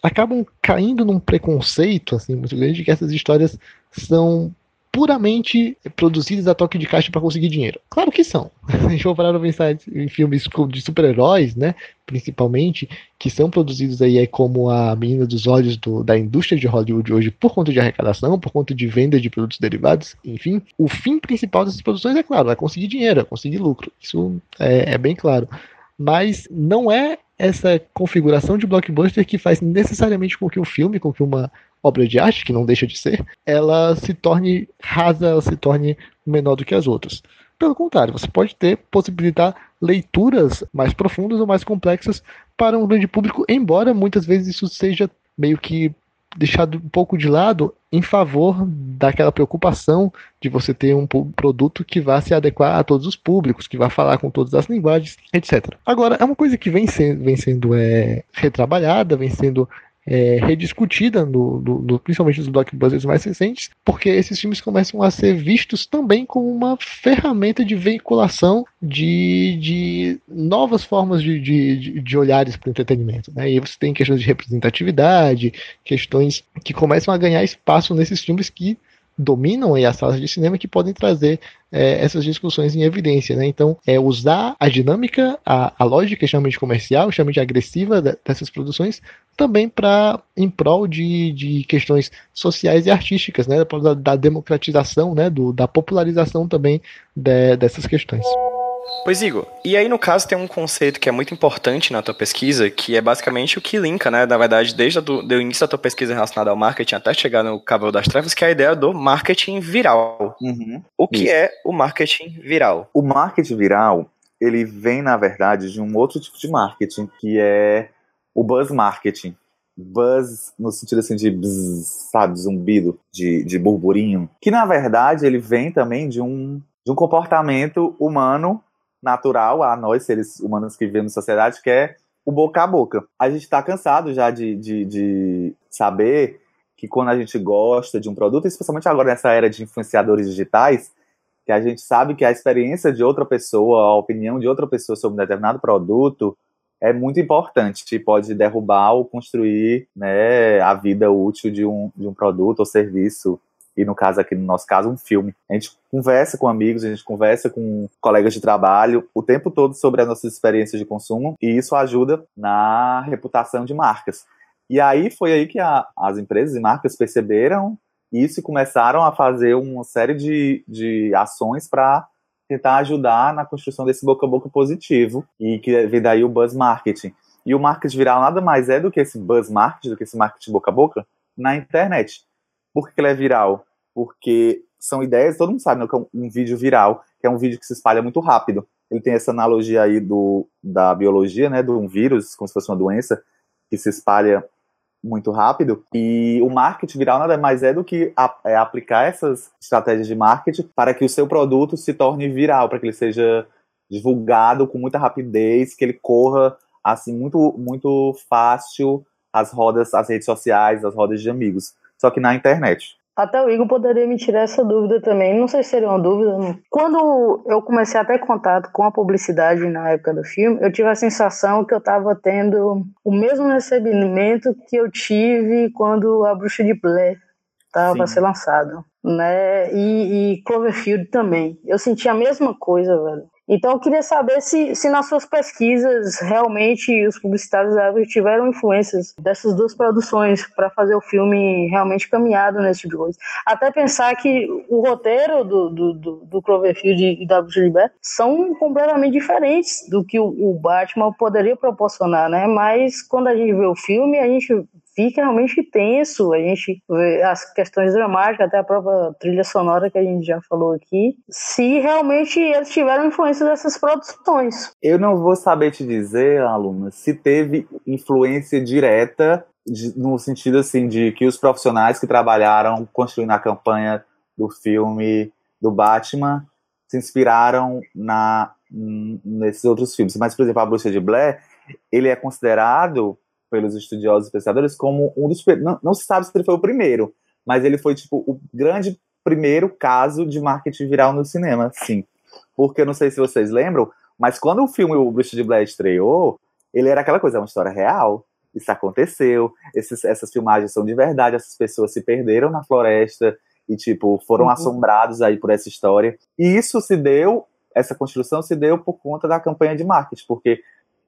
acabam caindo num preconceito assim muito grande de que essas histórias são puramente produzidas a toque de caixa para conseguir dinheiro. Claro que são. A gente vai parar pensar em filmes de super-heróis, né? Principalmente, que são produzidos aí é como a menina dos olhos do, da indústria de Hollywood hoje por conta de arrecadação, por conta de venda de produtos derivados, enfim. O fim principal dessas produções é claro, é conseguir dinheiro, é conseguir lucro. Isso é, é bem claro. Mas não é essa configuração de blockbuster que faz necessariamente com que o filme, com que uma obra de arte, que não deixa de ser, ela se torne rasa, ela se torne menor do que as outras. Pelo contrário, você pode ter possibilitar leituras mais profundas ou mais complexas para um grande público, embora muitas vezes isso seja meio que deixado um pouco de lado em favor daquela preocupação de você ter um produto que vá se adequar a todos os públicos, que vá falar com todas as linguagens, etc. Agora, é uma coisa que vem sendo, vem sendo é, retrabalhada, vem sendo é, rediscutida, no, no, no, principalmente nos blockbusters mais recentes, porque esses filmes começam a ser vistos também como uma ferramenta de veiculação de, de novas formas de, de, de olhares para o entretenimento. Né? E você tem questões de representatividade, questões que começam a ganhar espaço nesses filmes que dominam aí as salas de cinema que podem trazer é, essas discussões em evidência. Né? Então, é usar a dinâmica, a, a lógica extremamente comercial, extremamente agressiva dessas produções, também para em prol de, de questões sociais e artísticas, né? da, da democratização, né? Do, da popularização também de, dessas questões. Pois, Igor, e aí no caso tem um conceito que é muito importante na tua pesquisa, que é basicamente o que linka, né, na verdade, desde o início da tua pesquisa relacionada ao marketing até chegar no Cavalo das Trevas, que é a ideia do marketing viral. Uhum. O que Isso. é o marketing viral? O marketing viral, ele vem, na verdade, de um outro tipo de marketing, que é o buzz marketing. Buzz no sentido assim de buzz, sabe, zumbido, de, de burburinho. Que na verdade ele vem também de um, de um comportamento humano natural a nós, seres humanos que vivemos na sociedade, que é o boca a boca. A gente está cansado já de, de, de, saber que quando a gente gosta de um produto, especialmente agora nessa era de influenciadores digitais, que a gente sabe que a experiência de outra pessoa, a opinião de outra pessoa sobre um determinado produto é muito importante, e pode derrubar ou construir né, a vida útil de um, de um produto ou serviço e no caso aqui, no nosso caso, um filme. A gente conversa com amigos, a gente conversa com colegas de trabalho o tempo todo sobre as nossas experiências de consumo e isso ajuda na reputação de marcas. E aí foi aí que a, as empresas e marcas perceberam isso e começaram a fazer uma série de, de ações para tentar ajudar na construção desse boca a boca positivo e que vem daí o buzz marketing. E o marketing viral nada mais é do que esse buzz marketing, do que esse marketing boca a boca na internet. Por que ele é viral? Porque são ideias, todo mundo sabe, né, que é um, um, vídeo viral, que é um vídeo que se espalha muito rápido. Ele tem essa analogia aí do, da biologia, né, de um vírus, como se fosse uma doença, que se espalha muito rápido. E o marketing viral nada mais é do que a, é aplicar essas estratégias de marketing para que o seu produto se torne viral, para que ele seja divulgado com muita rapidez, que ele corra assim muito muito fácil as rodas, as redes sociais, as rodas de amigos só que na internet. Até o Igor poderia me tirar essa dúvida também. Não sei se seria uma dúvida. Não. Quando eu comecei a ter contato com a publicidade na época do filme, eu tive a sensação que eu estava tendo o mesmo recebimento que eu tive quando a Bruxa de Blair estava para ser lançado. Né? E, e Cloverfield também. Eu senti a mesma coisa, velho. Então eu queria saber se, se nas suas pesquisas realmente os publicitários tiveram influências dessas duas produções para fazer o filme realmente caminhado nesse tipo. Até pensar que o roteiro do, do, do, do Cloverfield e da Gilbert são completamente diferentes do que o, o Batman poderia proporcionar, né? Mas quando a gente vê o filme, a gente fica realmente tenso. A gente vê as questões dramáticas, até a própria trilha sonora que a gente já falou aqui, se realmente eles tiveram influência dessas produções. Eu não vou saber te dizer, aluna, se teve influência direta de, no sentido assim de que os profissionais que trabalharam construindo a campanha do filme do Batman se inspiraram na nesses outros filmes. Mas, por exemplo, a Bruxa de Blair, ele é considerado pelos estudiosos e pesquisadores como um dos não, não se sabe se ele foi o primeiro, mas ele foi tipo o grande primeiro caso de marketing viral no cinema, sim. Porque eu não sei se vocês lembram, mas quando o filme O Bruxo de Blair estreou, ele era aquela coisa, é uma história real. Isso aconteceu, esses, essas filmagens são de verdade, essas pessoas se perderam na floresta e, tipo, foram uhum. assombrados aí por essa história. E isso se deu, essa construção se deu por conta da campanha de marketing, porque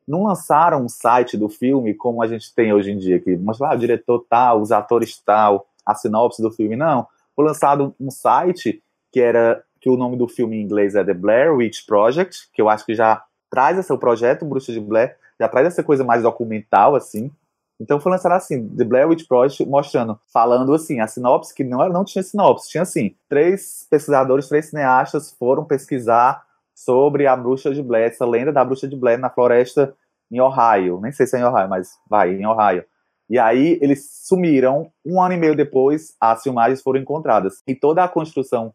não lançaram um site do filme como a gente tem hoje em dia, que mostra ah, o diretor tal, os atores tal, a sinopse do filme, não. Foi lançado um site que era que o nome do filme em inglês é The Blair Witch Project, que eu acho que já traz esse projeto Bruxa de Blair, já traz essa coisa mais documental assim. Então foi lançado assim, The Blair Witch Project, mostrando, falando assim, a sinopse que não era, não tinha sinopse, tinha assim, três pesquisadores, três cineastas foram pesquisar sobre a bruxa de Blair, essa lenda da bruxa de Blair na floresta em Ohio. Nem sei se é em Ohio, mas vai, em Ohio. E aí eles sumiram. Um ano e meio depois, as filmagens foram encontradas. E toda a construção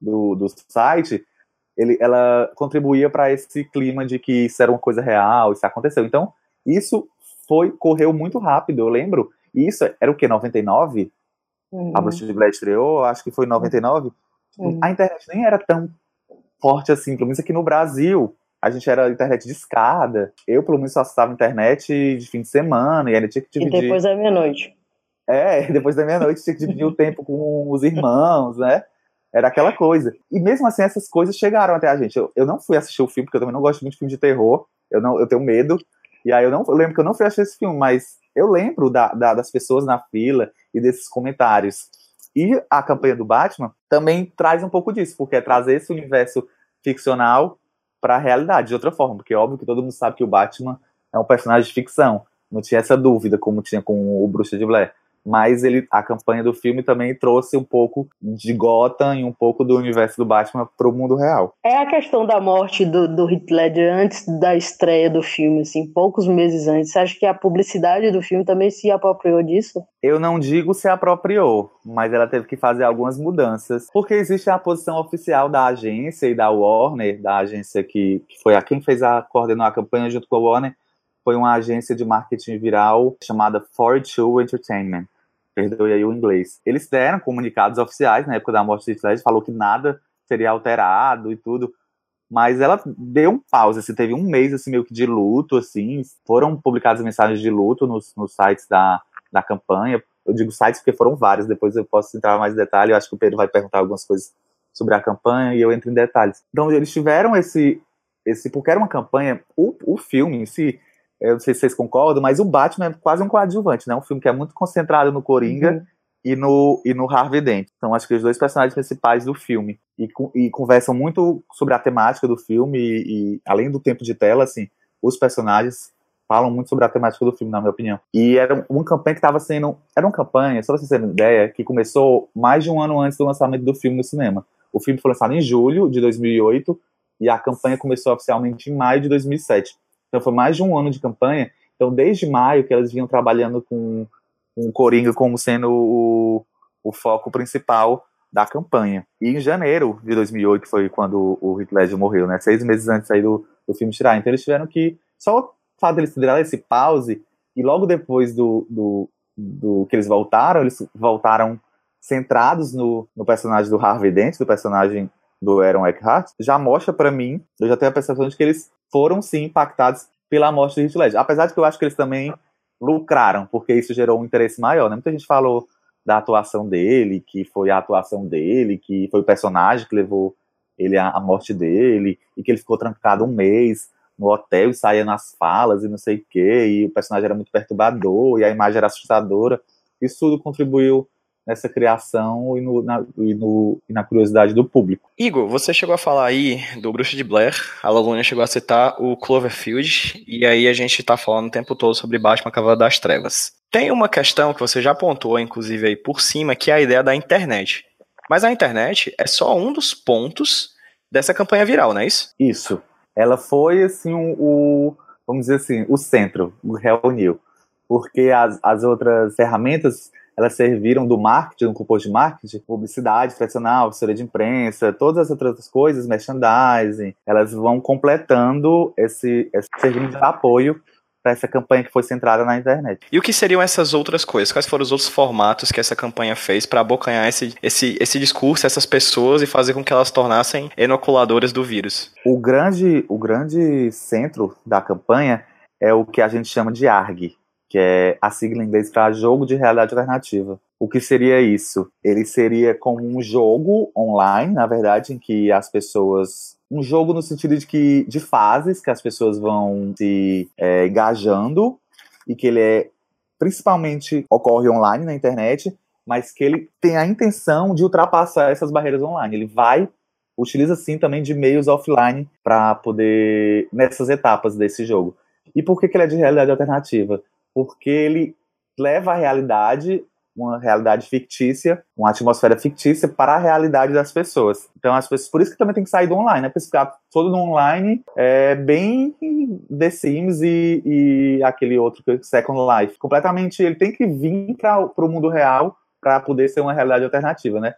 do, do site, ele, ela contribuía para esse clima de que isso era uma coisa real, isso aconteceu. Então, isso foi correu muito rápido, eu lembro. E isso era o que, 99? Uhum. A Bruxa de Blair estreou, acho que foi em 99. Uhum. A internet nem era tão forte assim, pelo menos aqui no Brasil. A gente era internet de escada. Eu, pelo menos, só acessava internet de fim de semana e ainda tinha que dividir. E depois da meia-noite. É, depois da meia-noite tinha que dividir o tempo com os irmãos, né? Era aquela coisa. E mesmo assim, essas coisas chegaram até a gente. Eu, eu não fui assistir o filme, porque eu também não gosto muito de filme de terror. Eu, não, eu tenho medo. E aí eu não eu lembro que eu não fui assistir esse filme, mas eu lembro da, da, das pessoas na fila e desses comentários. E a campanha do Batman também traz um pouco disso, porque é trazer esse universo ficcional para a realidade de outra forma, porque é óbvio que todo mundo sabe que o Batman é um personagem de ficção. Não tinha essa dúvida como tinha com o Bruxa de Blair mas ele, a campanha do filme também trouxe um pouco de Gotham e um pouco do universo do Batman para o mundo real. É a questão da morte do, do Heath Ledger antes da estreia do filme, assim, poucos meses antes. Você acha que a publicidade do filme também se apropriou disso? Eu não digo se apropriou, mas ela teve que fazer algumas mudanças, porque existe a posição oficial da agência e da Warner, da agência que, que foi a quem fez a coordenou a campanha junto com a Warner, foi uma agência de marketing viral chamada 42 Entertainment. Perdoe aí o inglês. Eles deram comunicados oficiais na época da morte de Hitler, falou que nada seria alterado e tudo. Mas ela deu um pause, assim, teve um mês assim, meio que de luto, assim. Foram publicadas mensagens de luto nos, nos sites da, da campanha. Eu digo sites porque foram vários, depois eu posso entrar mais em detalhe. Eu acho que o Pedro vai perguntar algumas coisas sobre a campanha e eu entro em detalhes. Então eles tiveram esse, esse porque era uma campanha, o, o filme em si, eu não sei se vocês concordam, mas o Batman é quase um coadjuvante, né? Um filme que é muito concentrado no Coringa uhum. e, no, e no Harvey Dent. Então, acho que os dois personagens principais do filme. E, e conversam muito sobre a temática do filme e, e, além do tempo de tela, assim, os personagens falam muito sobre a temática do filme, na minha opinião. E era uma campanha que estava sendo... Era uma campanha, só pra vocês terem uma ideia, que começou mais de um ano antes do lançamento do filme no cinema. O filme foi lançado em julho de 2008 e a campanha começou oficialmente em maio de 2007. Então foi mais de um ano de campanha. Então desde maio que elas vinham trabalhando com, o Coringa como sendo o, o foco principal da campanha. E em janeiro de 2008 foi quando o Heath Ledger morreu, né? Seis meses antes aí do, do filme tirar. Então eles tiveram que só o fato deles de esse pause e logo depois do, do, do, que eles voltaram, eles voltaram centrados no, no personagem do Harvey Dent, do personagem do Aaron Eckhart, já mostra para mim, eu já tenho a percepção de que eles foram sim impactados pela morte de Heath Ledger. Apesar de que eu acho que eles também lucraram, porque isso gerou um interesse maior, né? Muita gente falou da atuação dele, que foi a atuação dele, que foi o personagem que levou ele à, morte dele, e que ele ficou trancado um mês no hotel e saía nas falas e não sei o quê, e o personagem era muito perturbador, e a imagem era assustadora. Isso tudo contribuiu nessa criação e, no, na, e, no, e na curiosidade do público. Igor, você chegou a falar aí do Bruxa de Blair, a Laluna chegou a citar o Cloverfield, e aí a gente tá falando o tempo todo sobre Batman Cavaleiro das Trevas. Tem uma questão que você já apontou, inclusive, aí por cima, que é a ideia da internet. Mas a internet é só um dos pontos dessa campanha viral, não é isso? Isso. Ela foi, assim, o, o vamos dizer assim, o centro, o reuniu. Porque as, as outras ferramentas elas serviram do marketing, do composto de marketing, publicidade tradicional, assessoria de imprensa, todas as outras coisas, merchandising, elas vão completando esse, esse serviço de apoio para essa campanha que foi centrada na internet. E o que seriam essas outras coisas? Quais foram os outros formatos que essa campanha fez para abocanhar esse, esse, esse discurso, essas pessoas e fazer com que elas tornassem inoculadoras do vírus? O grande, o grande centro da campanha é o que a gente chama de ARG, que é a sigla em inglês para Jogo de Realidade Alternativa. O que seria isso? Ele seria como um jogo online, na verdade, em que as pessoas. Um jogo no sentido de que de fases que as pessoas vão se é, engajando e que ele é principalmente ocorre online na internet, mas que ele tem a intenção de ultrapassar essas barreiras online. Ele vai utiliza sim também de meios offline para poder nessas etapas desse jogo. E por que, que ele é de realidade alternativa? Porque ele leva a realidade, uma realidade fictícia, uma atmosfera fictícia para a realidade das pessoas. Então as pessoas, por isso que também tem que sair do online, né? Porque ficar todo no online é bem The Sims e, e aquele outro Second Life. Completamente, ele tem que vir para o mundo real para poder ser uma realidade alternativa, né?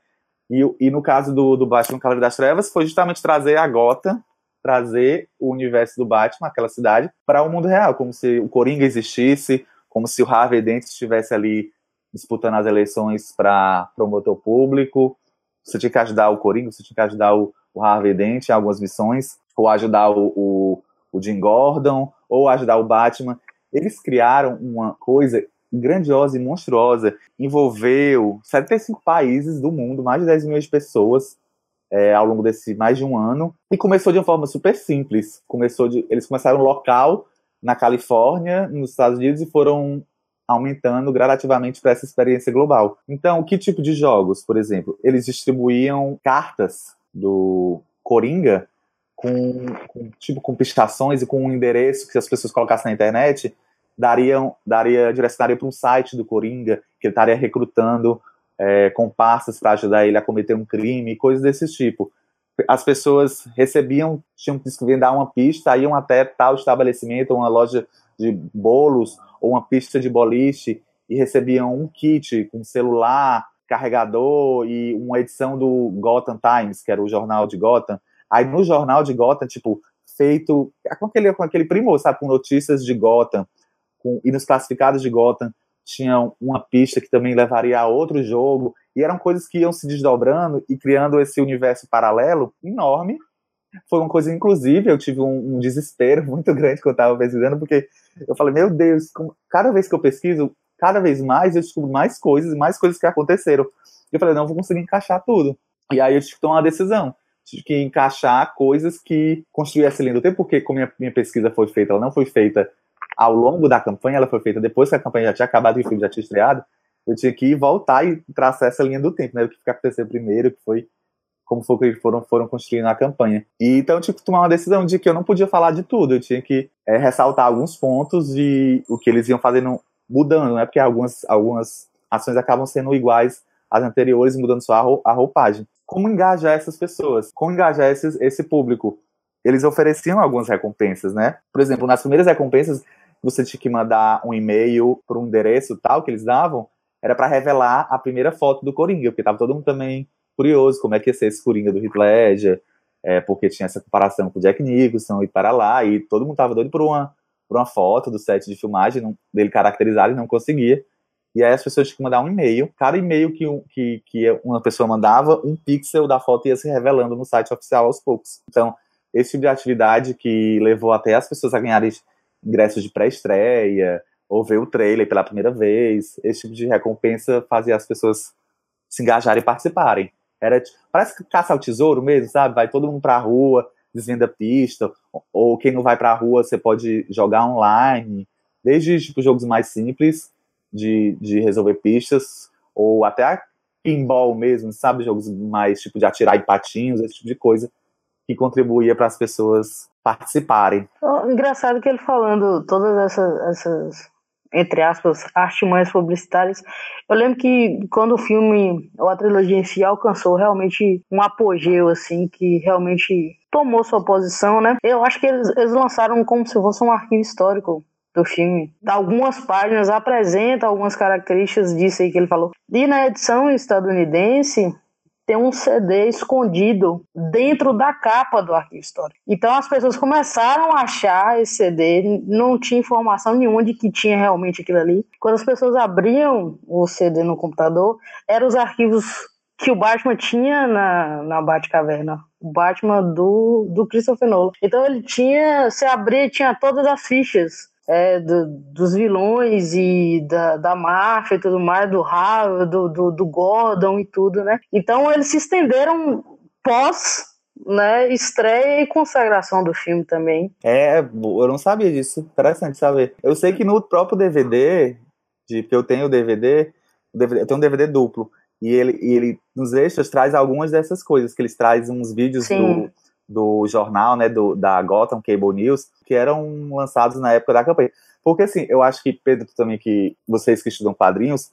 E, e no caso do, do Batman Cavaleiro das Trevas, foi justamente trazer a Gota trazer o universo do Batman, aquela cidade, para o mundo real, como se o Coringa existisse, como se o Harvey Dent estivesse ali disputando as eleições para promotor público. Você tinha que ajudar o Coringa, você tinha que ajudar o, o Harvey Dent em algumas missões, ou ajudar o, o, o Jim Gordon, ou ajudar o Batman. Eles criaram uma coisa grandiosa e monstruosa, envolveu 75 países do mundo, mais de 10 milhões de pessoas, é, ao longo desse mais de um ano e começou de uma forma super simples. Começou de, eles começaram local na Califórnia, nos Estados Unidos e foram aumentando gradativamente para essa experiência global. Então, que tipo de jogos, por exemplo? Eles distribuíam cartas do Coringa com, com, tipo com pichações e com um endereço que as pessoas colocassem na internet, dariam, daria direcionaria para um site do Coringa que ele estaria recrutando é, comparsas para ajudar ele a cometer um crime, coisas desse tipo. As pessoas recebiam, tinham que dar uma pista, iam até tal estabelecimento, uma loja de bolos ou uma pista de boliche e recebiam um kit com celular, carregador e uma edição do Gotham Times, que era o jornal de Gotham. Aí no jornal de Gotham, tipo, feito com aquele, com aquele primor, sabe, com notícias de Gotham, com, e nos classificados de Gotham tinha uma pista que também levaria a outro jogo, e eram coisas que iam se desdobrando e criando esse universo paralelo enorme. Foi uma coisa, inclusive, eu tive um, um desespero muito grande quando eu estava pesquisando, porque eu falei, meu Deus, como, cada vez que eu pesquiso, cada vez mais eu descubro mais coisas, mais coisas que aconteceram. Eu falei, não, eu vou conseguir encaixar tudo. E aí eu tive que tomar uma decisão. Tive que encaixar coisas que construir essa linha do tempo, porque como minha, minha pesquisa foi feita, ela não foi feita ao longo da campanha, ela foi feita depois que a campanha já tinha acabado e o filme já tinha estreado, eu tinha que voltar e traçar essa linha do tempo, né? O que aconteceu primeiro, que foi como foi que foram, foram construindo a campanha. E, então eu tive que tomar uma decisão de que eu não podia falar de tudo, eu tinha que é, ressaltar alguns pontos e o que eles iam fazendo mudando, né? Porque algumas, algumas ações acabam sendo iguais às anteriores, mudando só a roupagem. Como engajar essas pessoas? Como engajar esse, esse público? Eles ofereciam algumas recompensas, né? Por exemplo, nas primeiras recompensas, você tinha que mandar um e-mail para um endereço tal que eles davam, era para revelar a primeira foto do Coringa, porque tava todo mundo também curioso como é que ia ser esse Coringa do Heath Ledger, é, porque tinha essa comparação com o Jack Nicholson e para lá, e todo mundo tava doido por uma, por uma foto do set de filmagem dele caracterizado e não conseguia. E aí as pessoas tinham que mandar um e-mail. Cada e-mail que, que, que uma pessoa mandava, um pixel da foto ia se revelando no site oficial aos poucos. Então, esse tipo de atividade que levou até as pessoas a ganharem ingressos de pré-estreia, ou ver o trailer pela primeira vez. Esse tipo de recompensa fazia as pessoas se engajarem e participarem. Era, parece que caça ao tesouro mesmo, sabe? Vai todo mundo pra rua, desvenda pista, ou quem não vai pra rua, você pode jogar online, desde tipo, jogos mais simples de, de resolver pistas, ou até pinball mesmo, sabe? Jogos mais tipo de atirar em patinhos, esse tipo de coisa, que contribuía para as pessoas participarem. Engraçado que ele falando todas essas, essas entre aspas, artimanhas publicitárias. Eu lembro que quando o filme, ou a trilogia em si, alcançou realmente um apogeu, assim, que realmente tomou sua posição, né? Eu acho que eles, eles lançaram como se fosse um arquivo histórico do filme. Algumas páginas apresentam algumas características disso aí que ele falou. E na edição estadunidense, tem um CD escondido dentro da capa do arquivo histórico. Então as pessoas começaram a achar esse CD, não tinha informação nenhuma de que tinha realmente aquilo ali. Quando as pessoas abriam o CD no computador, eram os arquivos que o Batman tinha na, na Batcaverna. O Batman do, do Christopher Nolan. Então ele tinha, se abria, tinha todas as fichas é, do, dos vilões e da, da máfia e tudo mais, do Harvey, do, do, do Gordon e tudo, né? Então eles se estenderam pós né, estreia e consagração do filme também. É, eu não sabia disso. Interessante saber. Eu sei que no próprio DVD, de, que eu tenho o DVD, DVD eu tenho um DVD duplo. E ele, e ele, nos extras, traz algumas dessas coisas, que eles trazem uns vídeos do, do jornal, né, do, da Gotham Cable News, que eram lançados na época da campanha. Porque, assim, eu acho que, Pedro, também, que vocês que estudam quadrinhos,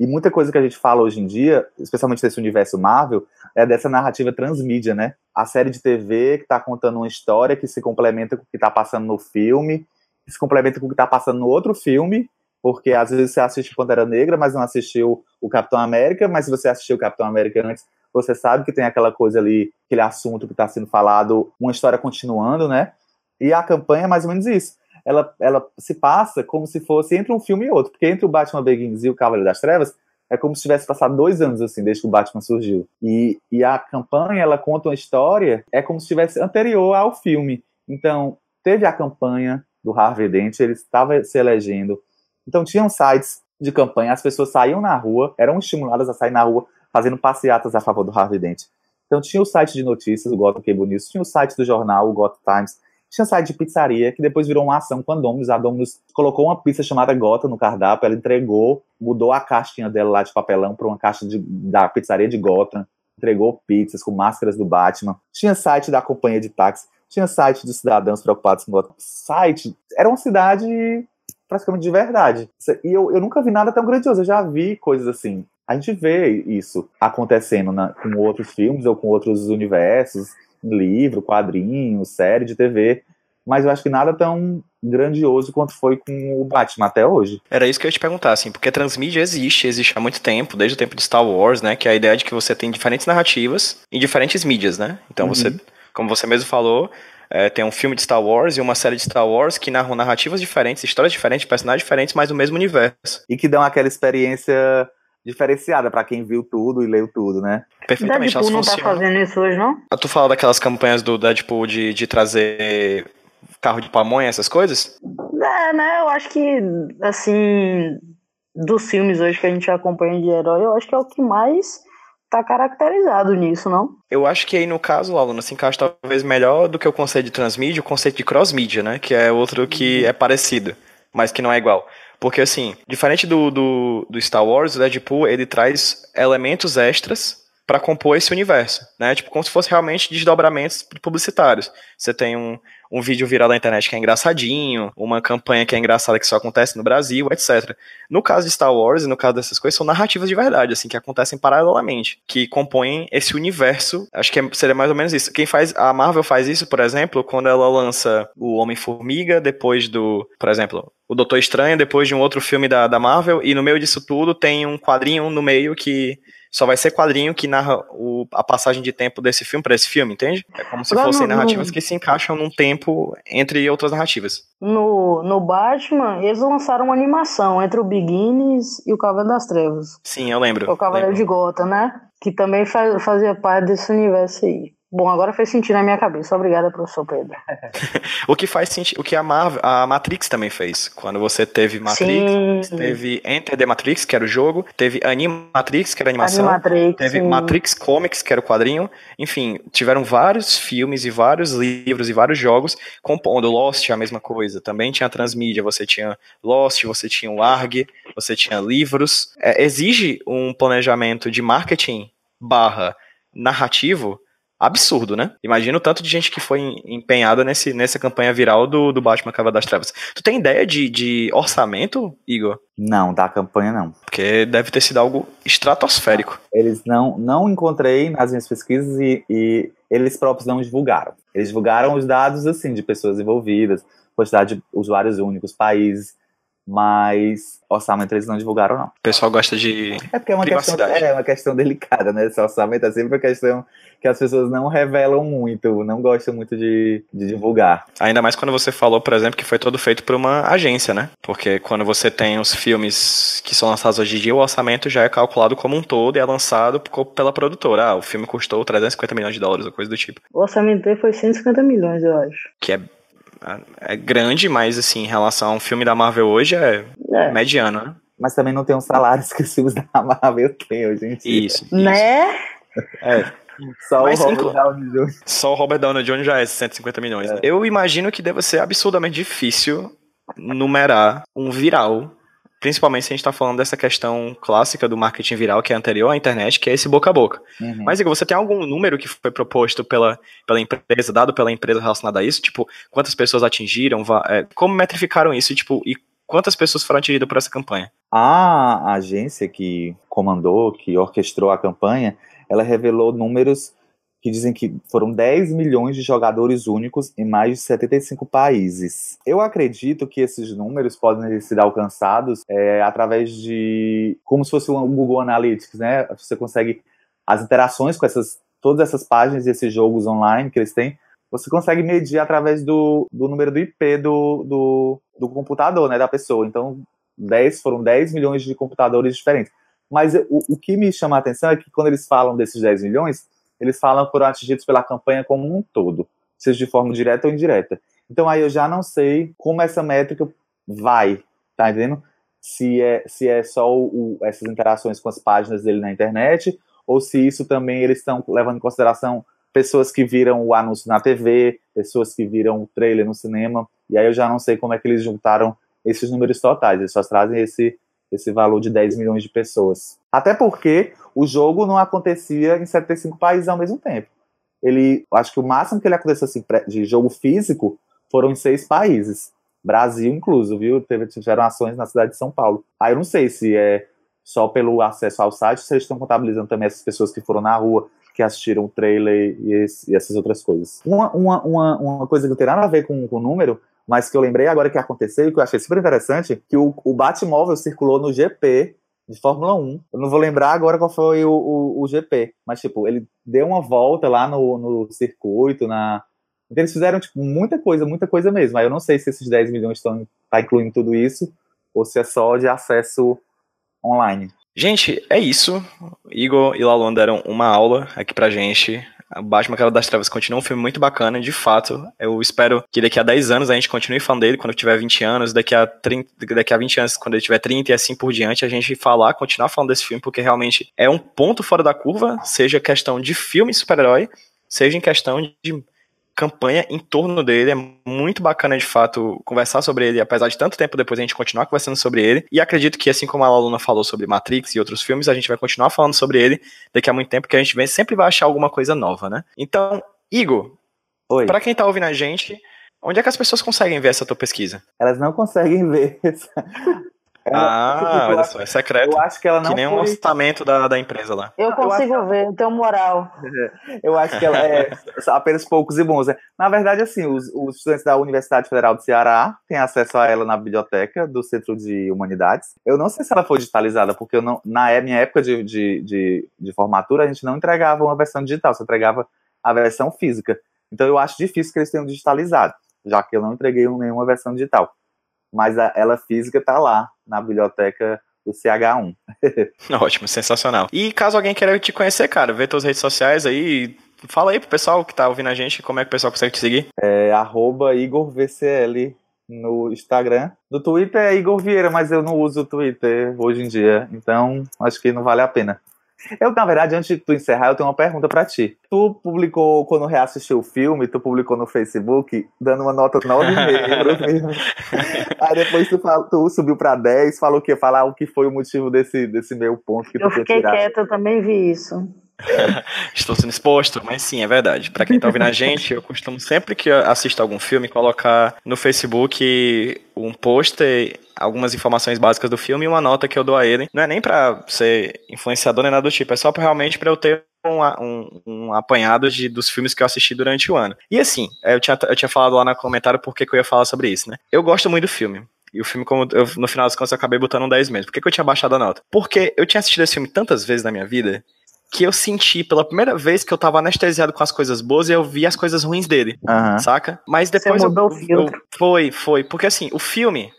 e muita coisa que a gente fala hoje em dia, especialmente desse universo Marvel, é dessa narrativa transmídia, né? A série de TV que está contando uma história que se complementa com o que está passando no filme, que se complementa com o que está passando no outro filme, porque às vezes você assiste Pantera Negra, mas não assistiu o Capitão América, mas se você assistiu o Capitão América antes, você sabe que tem aquela coisa ali, aquele assunto que está sendo falado, uma história continuando, né? E a campanha é mais ou menos isso. Ela, ela se passa como se fosse entre um filme e outro, porque entre o Batman Begins e o Cavaleiro das Trevas é como se tivesse passado dois anos assim desde que o Batman surgiu. E, e a campanha ela conta uma história é como se estivesse anterior ao filme. Então teve a campanha do Harvey Dent, ele estava se elegendo. Então tinham sites de campanha, as pessoas saíam na rua, eram estimuladas a sair na rua fazendo passeatas a favor do Harvey Dent. Então tinha o site de notícias, o Gotham Cable News, tinha o site do jornal, o Gotham Times, tinha site de pizzaria, que depois virou uma ação com a Domino's. A Domino's colocou uma pizza chamada Gotham no cardápio, ela entregou, mudou a caixinha dela lá de papelão para uma caixa de, da pizzaria de Gotham, entregou pizzas com máscaras do Batman. Tinha site da companhia de táxi. tinha site de cidadãos preocupados com o site. Era uma cidade praticamente de verdade. E eu, eu nunca vi nada tão grandioso. Eu já vi coisas assim. A gente vê isso acontecendo na, com outros filmes ou com outros universos, livro, quadrinho, série de TV. Mas eu acho que nada tão grandioso quanto foi com o Batman até hoje. Era isso que eu ia te perguntar, assim, porque a transmídia existe, existe há muito tempo, desde o tempo de Star Wars, né? Que é a ideia de que você tem diferentes narrativas em diferentes mídias, né? Então uhum. você, como você mesmo falou, é, tem um filme de Star Wars e uma série de Star Wars que narram narrativas diferentes, histórias diferentes, personagens diferentes, mas o mesmo universo. E que dão aquela experiência diferenciada para quem viu tudo e leu tudo, né? Perfeitamente. Deadpool não tá fazendo isso hoje, não? Ah, tu fala daquelas campanhas do Deadpool de, de trazer carro de pamonha, essas coisas? É, né? Eu acho que, assim, dos filmes hoje que a gente acompanha de herói, eu acho que é o que mais tá caracterizado nisso, não? Eu acho que aí no caso, aluno, se encaixa talvez melhor do que o conceito de transmídia, o conceito de cross-mídia, né? Que é outro que é parecido, mas que não é igual. Porque, assim, diferente do, do, do Star Wars, o Deadpool, ele traz elementos extras para compor esse universo, né? Tipo, como se fosse realmente desdobramentos publicitários. Você tem um, um vídeo viral da internet que é engraçadinho, uma campanha que é engraçada que só acontece no Brasil, etc. No caso de Star Wars e no caso dessas coisas, são narrativas de verdade, assim, que acontecem paralelamente, que compõem esse universo. Acho que é, seria mais ou menos isso. Quem faz, a Marvel faz isso, por exemplo, quando ela lança o Homem-Formiga, depois do, por exemplo, o Doutor Estranho, depois de um outro filme da, da Marvel, e no meio disso tudo tem um quadrinho no meio que só vai ser quadrinho que narra o, a passagem de tempo desse filme para esse filme, entende? É como se fossem no, narrativas no... que se encaixam num tempo entre outras narrativas. No, no Batman, eles lançaram uma animação entre o Beginnings e o Cavaleiro das Trevas. Sim, eu lembro. O Cavaleiro lembro. de Gota, né? Que também faz, fazia parte desse universo aí. Bom, agora fez sentido na minha cabeça. Obrigada, professor Pedro. o que faz sentido, o que a, Marvel, a Matrix também fez. Quando você teve Matrix, sim. teve Enter the Matrix, que era o jogo, teve Animatrix, que era a animação, Animatrix, teve. Matrix Comics, que era o quadrinho. Enfim, tiveram vários filmes e vários livros e vários jogos compondo. Lost, a mesma coisa. Também tinha a transmídia, você tinha Lost, você tinha o ARG, você tinha livros. É, exige um planejamento de marketing barra narrativo absurdo, né? Imagina o tanto de gente que foi empenhada nesse, nessa campanha viral do, do Batman Cavaleiro das Trevas. Tu tem ideia de, de orçamento, Igor? Não, da campanha não. Porque deve ter sido algo estratosférico. Eles não, não encontrei nas minhas pesquisas e, e eles próprios não divulgaram. Eles divulgaram os dados, assim, de pessoas envolvidas, quantidade de usuários únicos, países, mas orçamento eles não divulgaram, não. O pessoal gosta de é porque é uma questão, é uma questão delicada, né? Esse orçamento é sempre uma questão que as pessoas não revelam muito, não gostam muito de, de divulgar. Ainda mais quando você falou, por exemplo, que foi todo feito por uma agência, né? Porque quando você tem os filmes que são lançados hoje em dia, o orçamento já é calculado como um todo e é lançado pela produtora. Ah, o filme custou 350 milhões de dólares ou coisa do tipo. O orçamento dele foi 150 milhões, eu acho. Que é é grande, mas assim, em relação a um filme da Marvel hoje é, é. mediano, né? Mas também não tem os salários que os filmes da Marvel têm hoje em dia. Isso. isso. Né? É. Só Mas, o Robert Downey Jr. Só o Robert Downey Jr. já é 150 milhões. É. Né? Eu imagino que deve ser absurdamente difícil numerar um viral Principalmente se a gente está falando dessa questão clássica do marketing viral, que é anterior à internet, que é esse boca a boca. Uhum. Mas, Igor, você tem algum número que foi proposto pela, pela empresa, dado pela empresa relacionado a isso? Tipo, quantas pessoas atingiram? É, como metrificaram isso? Tipo, e quantas pessoas foram atingidas por essa campanha? A agência que comandou, que orquestrou a campanha, ela revelou números que dizem que foram 10 milhões de jogadores únicos em mais de 75 países. Eu acredito que esses números podem ser alcançados é, através de. como se fosse um Google Analytics, né? Você consegue. As interações com essas, todas essas páginas e esses jogos online que eles têm, você consegue medir através do, do número do IP do, do, do computador, né? Da pessoa. Então, 10, foram 10 milhões de computadores diferentes. Mas o, o que me chama a atenção é que quando eles falam desses 10 milhões, eles falam que foram atingidos pela campanha como um todo, seja de forma direta ou indireta. Então aí eu já não sei como essa métrica vai, tá entendendo? Se é, se é só o, essas interações com as páginas dele na internet, ou se isso também eles estão levando em consideração pessoas que viram o anúncio na TV, pessoas que viram o trailer no cinema, e aí eu já não sei como é que eles juntaram esses números totais, eles só trazem esse, esse valor de 10 milhões de pessoas. Até porque o jogo não acontecia em 75 países ao mesmo tempo. ele, acho que o máximo que ele aconteceu assim, de jogo físico foram em seis países. Brasil incluso, viu? Teve, tiveram ações na cidade de São Paulo. Aí eu não sei se é só pelo acesso ao site, se eles estão contabilizando também essas pessoas que foram na rua, que assistiram o trailer e, esse, e essas outras coisas. Uma, uma, uma, uma, coisa que não tem nada a ver com o número, mas que eu lembrei agora que aconteceu e que eu achei super interessante, que o, o Batmóvel circulou no GP de Fórmula 1. Eu não vou lembrar agora qual foi o, o, o GP, mas tipo, ele deu uma volta lá no, no circuito, na... Eles fizeram tipo, muita coisa, muita coisa mesmo. Aí eu não sei se esses 10 milhões estão tá incluindo tudo isso, ou se é só de acesso online. Gente, é isso. Igor e Lalon deram uma aula aqui pra gente. Batman Cara das Trevas continua um filme muito bacana, de fato. Eu espero que daqui a 10 anos a gente continue falando dele, quando tiver 20 anos, daqui a, 30, daqui a 20 anos, quando ele tiver 30 e assim por diante, a gente falar, continuar falando desse filme, porque realmente é um ponto fora da curva, seja questão de filme super-herói, seja em questão de campanha em torno dele. É muito bacana, de fato, conversar sobre ele, apesar de tanto tempo depois a gente continuar conversando sobre ele. E acredito que, assim como a Aluna falou sobre Matrix e outros filmes, a gente vai continuar falando sobre ele daqui a muito tempo, que a gente vem, sempre vai achar alguma coisa nova, né? Então, Igor, Oi. pra quem tá ouvindo a gente, onde é que as pessoas conseguem ver essa tua pesquisa? Elas não conseguem ver. Ah, olha só, é secreto. Eu acho que ela não Que nem foi... um orçamento da, da empresa lá. Eu consigo eu ver, eu tenho moral. Eu acho que ela é apenas poucos e bons. Né? Na verdade, assim, os, os, estudantes da Universidade Federal do Ceará têm acesso a ela na biblioteca do Centro de Humanidades. Eu não sei se ela foi digitalizada, porque eu não, na é, minha época de, de, de, de formatura, a gente não entregava uma versão digital, você entregava a versão física. Então eu acho difícil que eles tenham digitalizado, já que eu não entreguei nenhuma versão digital mas a, ela física está lá na biblioteca do CH1. Ótimo, sensacional. E caso alguém queira te conhecer, cara, vê tuas redes sociais aí, fala aí pro pessoal que tá ouvindo a gente, como é que o pessoal consegue te seguir? É IgorVCL no Instagram. No Twitter é Igor Vieira, mas eu não uso o Twitter hoje em dia, então acho que não vale a pena. Eu, na verdade, antes de tu encerrar, eu tenho uma pergunta para ti. Tu publicou, quando reassistiu o filme, tu publicou no Facebook, dando uma nota 9,5 pro filme. Aí depois tu, tu subiu para 10, falou que ia falar o que foi o motivo desse, desse meu ponto que eu tu fiquei tirado. quieta, eu também vi isso. Estou sendo exposto, mas sim, é verdade. Para quem tá ouvindo a gente, eu costumo sempre que assisto algum filme colocar no Facebook um pôster, algumas informações básicas do filme e uma nota que eu dou a ele. Não é nem para ser influenciador nem nada do tipo, é só pra, realmente para eu ter um, um, um, apanhado de, dos filmes que eu assisti durante o ano. E assim, eu tinha, eu tinha falado lá no comentário por que eu ia falar sobre isso, né? Eu gosto muito do filme. E o filme, como eu, no final das contas, eu acabei botando um 10 mesmo. Por que, que eu tinha baixado a nota? Porque eu tinha assistido esse filme tantas vezes na minha vida que eu senti pela primeira vez que eu tava anestesiado com as coisas boas e eu vi as coisas ruins dele, uhum. saca? Mas depois Você mudou eu, o filtro. Eu, foi, foi, porque assim, o filme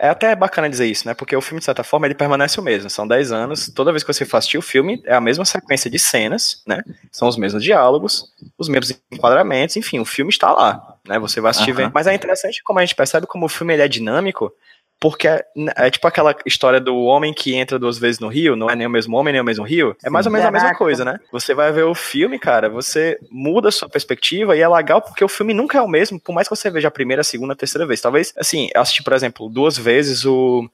é até bacana dizer isso, né? Porque o filme, de certa forma, ele permanece o mesmo. São 10 anos. Toda vez que você for assistir o filme, é a mesma sequência de cenas, né? São os mesmos diálogos, os mesmos enquadramentos, enfim, o filme está lá, né? Você vai assistir uhum. Mas é interessante como a gente percebe como o filme ele é dinâmico porque é, é, tipo aquela história do homem que entra duas vezes no rio, não é nem o mesmo homem, nem o mesmo rio. É mais ou menos a mesma coisa, né? Você vai ver o filme, cara, você muda a sua perspectiva e é legal porque o filme nunca é o mesmo, por mais que você veja a primeira, a segunda, a terceira vez. Talvez, assim, eu assisti, por exemplo, duas vezes o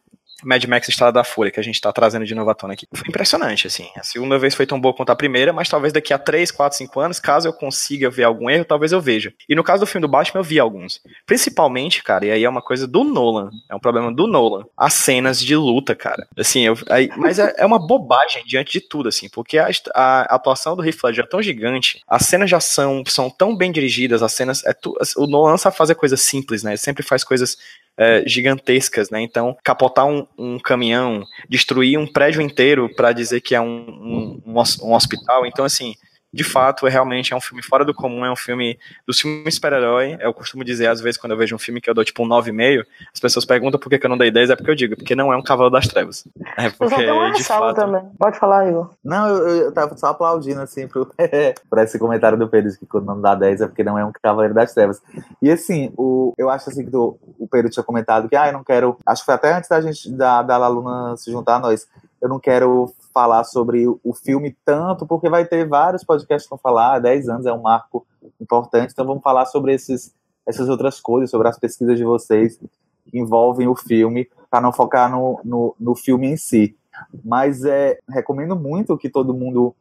Mad Max Estrada da Fúria, que a gente tá trazendo de novo à tona aqui. Foi impressionante, assim. A segunda vez foi tão boa quanto a primeira, mas talvez daqui a 3, 4, 5 anos, caso eu consiga ver algum erro, talvez eu veja. E no caso do filme do Batman, eu vi alguns. Principalmente, cara, e aí é uma coisa do Nolan, é um problema do Nolan. As cenas de luta, cara. Assim, eu, aí, mas é, é, uma bobagem diante de tudo, assim, porque a, a atuação do Heath Ledger é tão gigante, as cenas de ação são tão bem dirigidas, as cenas. É tu, o Nolan sabe fazer coisas simples, né? Ele sempre faz coisas é, gigantescas, né? Então, capotar um, um, caminhão, destruir um prédio inteiro para dizer que é um, um, um hospital. Então, assim, de fato, é realmente é um filme fora do comum, é um filme do filme super-herói. Eu costumo dizer, às vezes, quando eu vejo um filme que eu dou tipo um 9,5, as pessoas perguntam por que, eu não dei 10, é porque eu digo, porque não é um Cavalo das Trevas. É porque, eu de fato... também. Pode falar, Igor. Não, eu, eu tava só aplaudindo, assim, pro, pra esse comentário do Pedro, que quando não dá 10 é porque não é um Cavaleiro das Trevas. E assim, o, eu acho assim que do, o Pedro tinha comentado que, ah, eu não quero. Acho que foi até antes da gente, da, da Laluna se juntar a nós. Eu não quero falar sobre o filme tanto, porque vai ter vários podcasts que vão falar, 10 anos é um marco importante, então vamos falar sobre esses, essas outras coisas, sobre as pesquisas de vocês que envolvem o filme, para não focar no, no, no, filme em si. Mas é, recomendo muito que todo mundo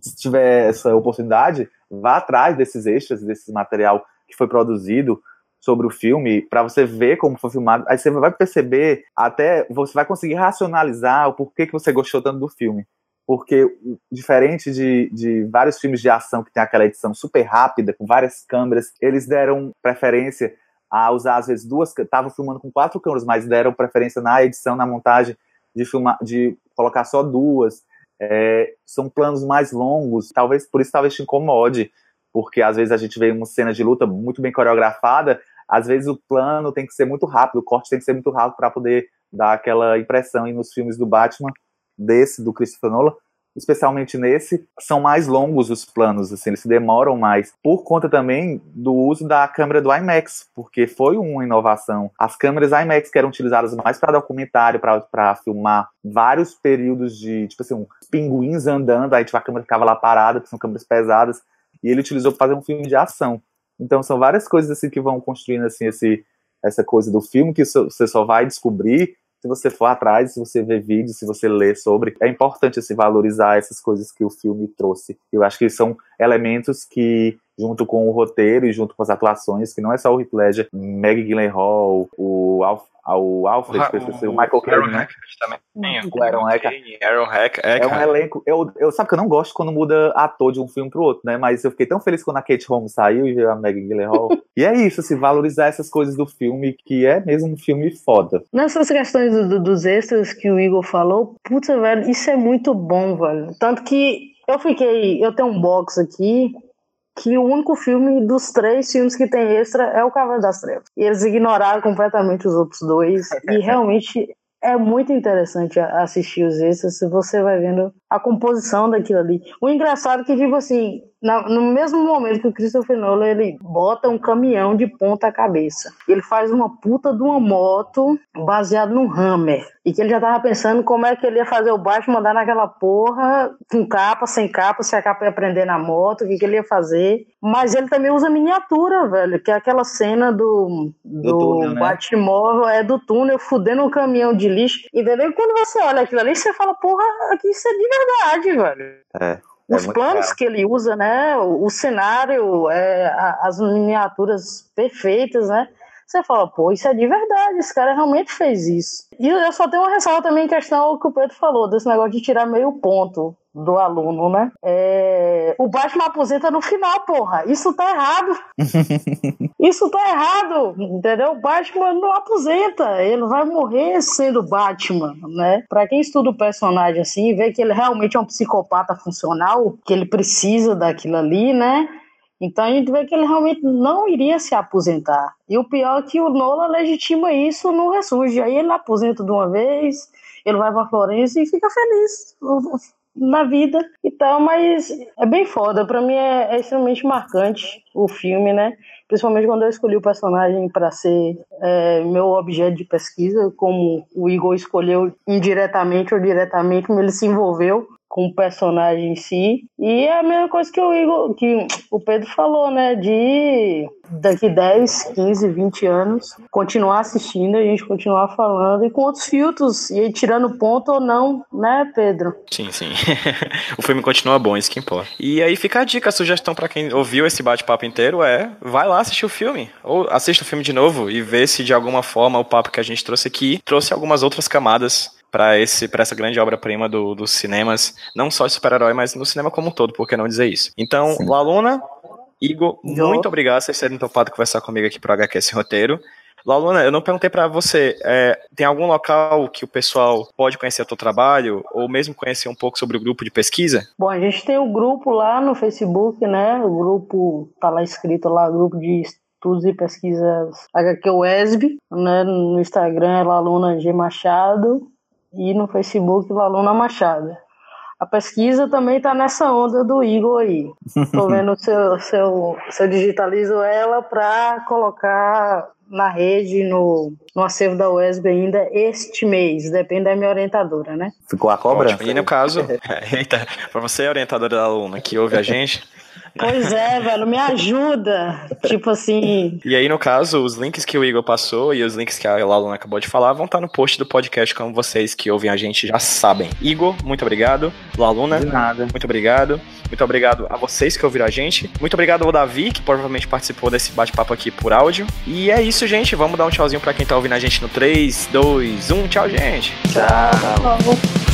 se tiver essa oportunidade, vá atrás desses extras, desse material que foi produzido sobre o filme, para você ver como foi filmado. Aí você vai perceber, até você vai conseguir racionalizar o porquê que você gostou tanto do filme. Porque, diferente de, de vários filmes de ação que tem aquela edição super rápida, com várias câmeras, eles deram preferência a usar, às vezes, duas. Estavam filmando com quatro câmeras, mas deram preferência na edição, na montagem, de, filmar, de colocar só duas. É, são planos mais longos, talvez por isso talvez te incomode, porque às vezes a gente vê uma cena de luta muito bem coreografada, às vezes o plano tem que ser muito rápido, o corte tem que ser muito rápido para poder dar aquela impressão. E nos filmes do Batman, desse, do Christopher Nolan, especialmente nesse, são mais longos os planos, assim, eles se demoram mais, por conta também do uso da câmera do IMAX, porque foi uma inovação. As câmeras IMAX que eram utilizadas mais para documentário, para filmar vários períodos de, tipo assim, pinguins andando, aí tipo, a câmera ficava lá parada, que são câmeras pesadas, e ele utilizou para fazer um filme de ação. Então são várias coisas assim que vão construindo assim esse essa coisa do filme que você só vai descobrir se você for atrás, se você ver vídeos, se você ler sobre. É importante assim, valorizar essas coisas que o filme trouxe. Eu acho que são elementos que junto com o roteiro e junto com as atuações, que não é só o Heath Ledger, Meg Gyllenhaal, o Alf, o Alfred, o, o, o Michael Caine, né? também. O Aaron Eckhart. Aaron Eckhart. É um elenco. Eu, eu sabe que eu não gosto quando muda ator de um filme pro outro, né? Mas eu fiquei tão feliz quando a Kate Holmes saiu e veio a Meg Gyllenhaal. e é isso, assim, valorizar essas coisas do filme, que é mesmo um filme foda. Nessas questões do, do, dos extras que o Igor falou, puta, velho, isso é muito bom, velho. Tanto que eu fiquei. Eu tenho um box aqui que o único filme dos três filmes que tem extra é o Cavaleiro das Trevas. E eles ignoraram completamente os outros dois. e realmente é muito interessante assistir os extras, você vai vendo a composição daquilo ali. O engraçado é que, tipo assim, no mesmo momento que o Christopher Nolan ele bota um caminhão de ponta cabeça, ele faz uma puta de uma moto baseado num Hammer. E que ele já tava pensando como é que ele ia fazer o Batman andar naquela porra, com capa, sem capa, se a capa ia prender na moto, o que, que ele ia fazer. Mas ele também usa miniatura, velho, que é aquela cena do, do, do túnel, né? Batmóvel, é do túnel, fudendo um caminhão de lixo. Entendeu? E quando você olha aquilo ali, você fala, porra, aqui isso é de verdade, velho. É. Os é planos que ele usa, né? O, cenário, é, as miniaturas perfeitas, né? Você fala, pô, isso é de verdade, esse cara realmente fez isso. E eu só tenho uma ressalva também em questão ao que o Pedro falou, desse negócio de tirar meio ponto do aluno, né? É... O Batman aposenta no final, porra. Isso tá errado. Isso tá errado, entendeu? O Batman não aposenta. Ele vai morrer sendo Batman, né? Pra quem estuda o personagem assim, vê que ele realmente é um psicopata funcional, que ele precisa daquilo ali, né? Então a gente vê que ele realmente não iria se aposentar. E o pior é que o Nola legitima isso no Ressurge. Aí ele aposenta de uma vez, ele vai pra Florença e fica feliz na vida e tal, mas é bem foda. Pra mim é, é extremamente marcante o filme, né? Principalmente quando eu escolhi o personagem para ser é, meu objeto de pesquisa, como o Igor escolheu indiretamente ou diretamente, como ele se envolveu com o personagem em si. E é a mesma coisa que o Igor, que o Pedro falou, né? De daqui 10, 15, 20 anos continuar assistindo, a gente continuar falando e com outros filtros, e tirando ponto ou não, né, Pedro? Sim, sim. o filme continua bom, isso que importa. E aí fica a dica, a sugestão para quem ouviu esse bate-papo inteiro é: vai lá assistir o filme, ou assista o filme de novo e vê se de alguma forma o papo que a gente trouxe aqui trouxe algumas outras camadas para esse para essa grande obra-prima do, dos cinemas, não só de super-herói, mas no cinema como um todo, por que não dizer isso? Então, Sim. Laluna, Igor, muito obrigado por vocês terem topado conversar comigo aqui pro HQS Roteiro. Laluna, eu não perguntei para você, é, tem algum local que o pessoal pode conhecer o teu trabalho, ou mesmo conhecer um pouco sobre o grupo de pesquisa? Bom, a gente tem o grupo lá no Facebook, né? O grupo tá lá escrito lá, grupo de estudos e pesquisas HQ UESB, né? No Instagram é Laluna G Machado e no Facebook Laluna Machado. A pesquisa também está nessa onda do Igor aí. Estou vendo se eu, se, eu, se eu digitalizo ela para colocar na rede, no, no acervo da UESB ainda este mês, depende da minha orientadora, né? Ficou a cobra? E no caso, eita, para você, orientadora da aluna que ouve a gente, Pois é, velho, me ajuda. Tipo assim. E aí, no caso, os links que o Igor passou e os links que a Laluna acabou de falar vão estar no post do podcast, como vocês que ouvem a gente já sabem. Igor, muito obrigado. Nada. muito obrigado. Muito obrigado a vocês que ouviram a gente. Muito obrigado ao Davi, que provavelmente participou desse bate-papo aqui por áudio. E é isso, gente. Vamos dar um tchauzinho pra quem tá ouvindo a gente no 3, 2, 1. Tchau, gente. You'll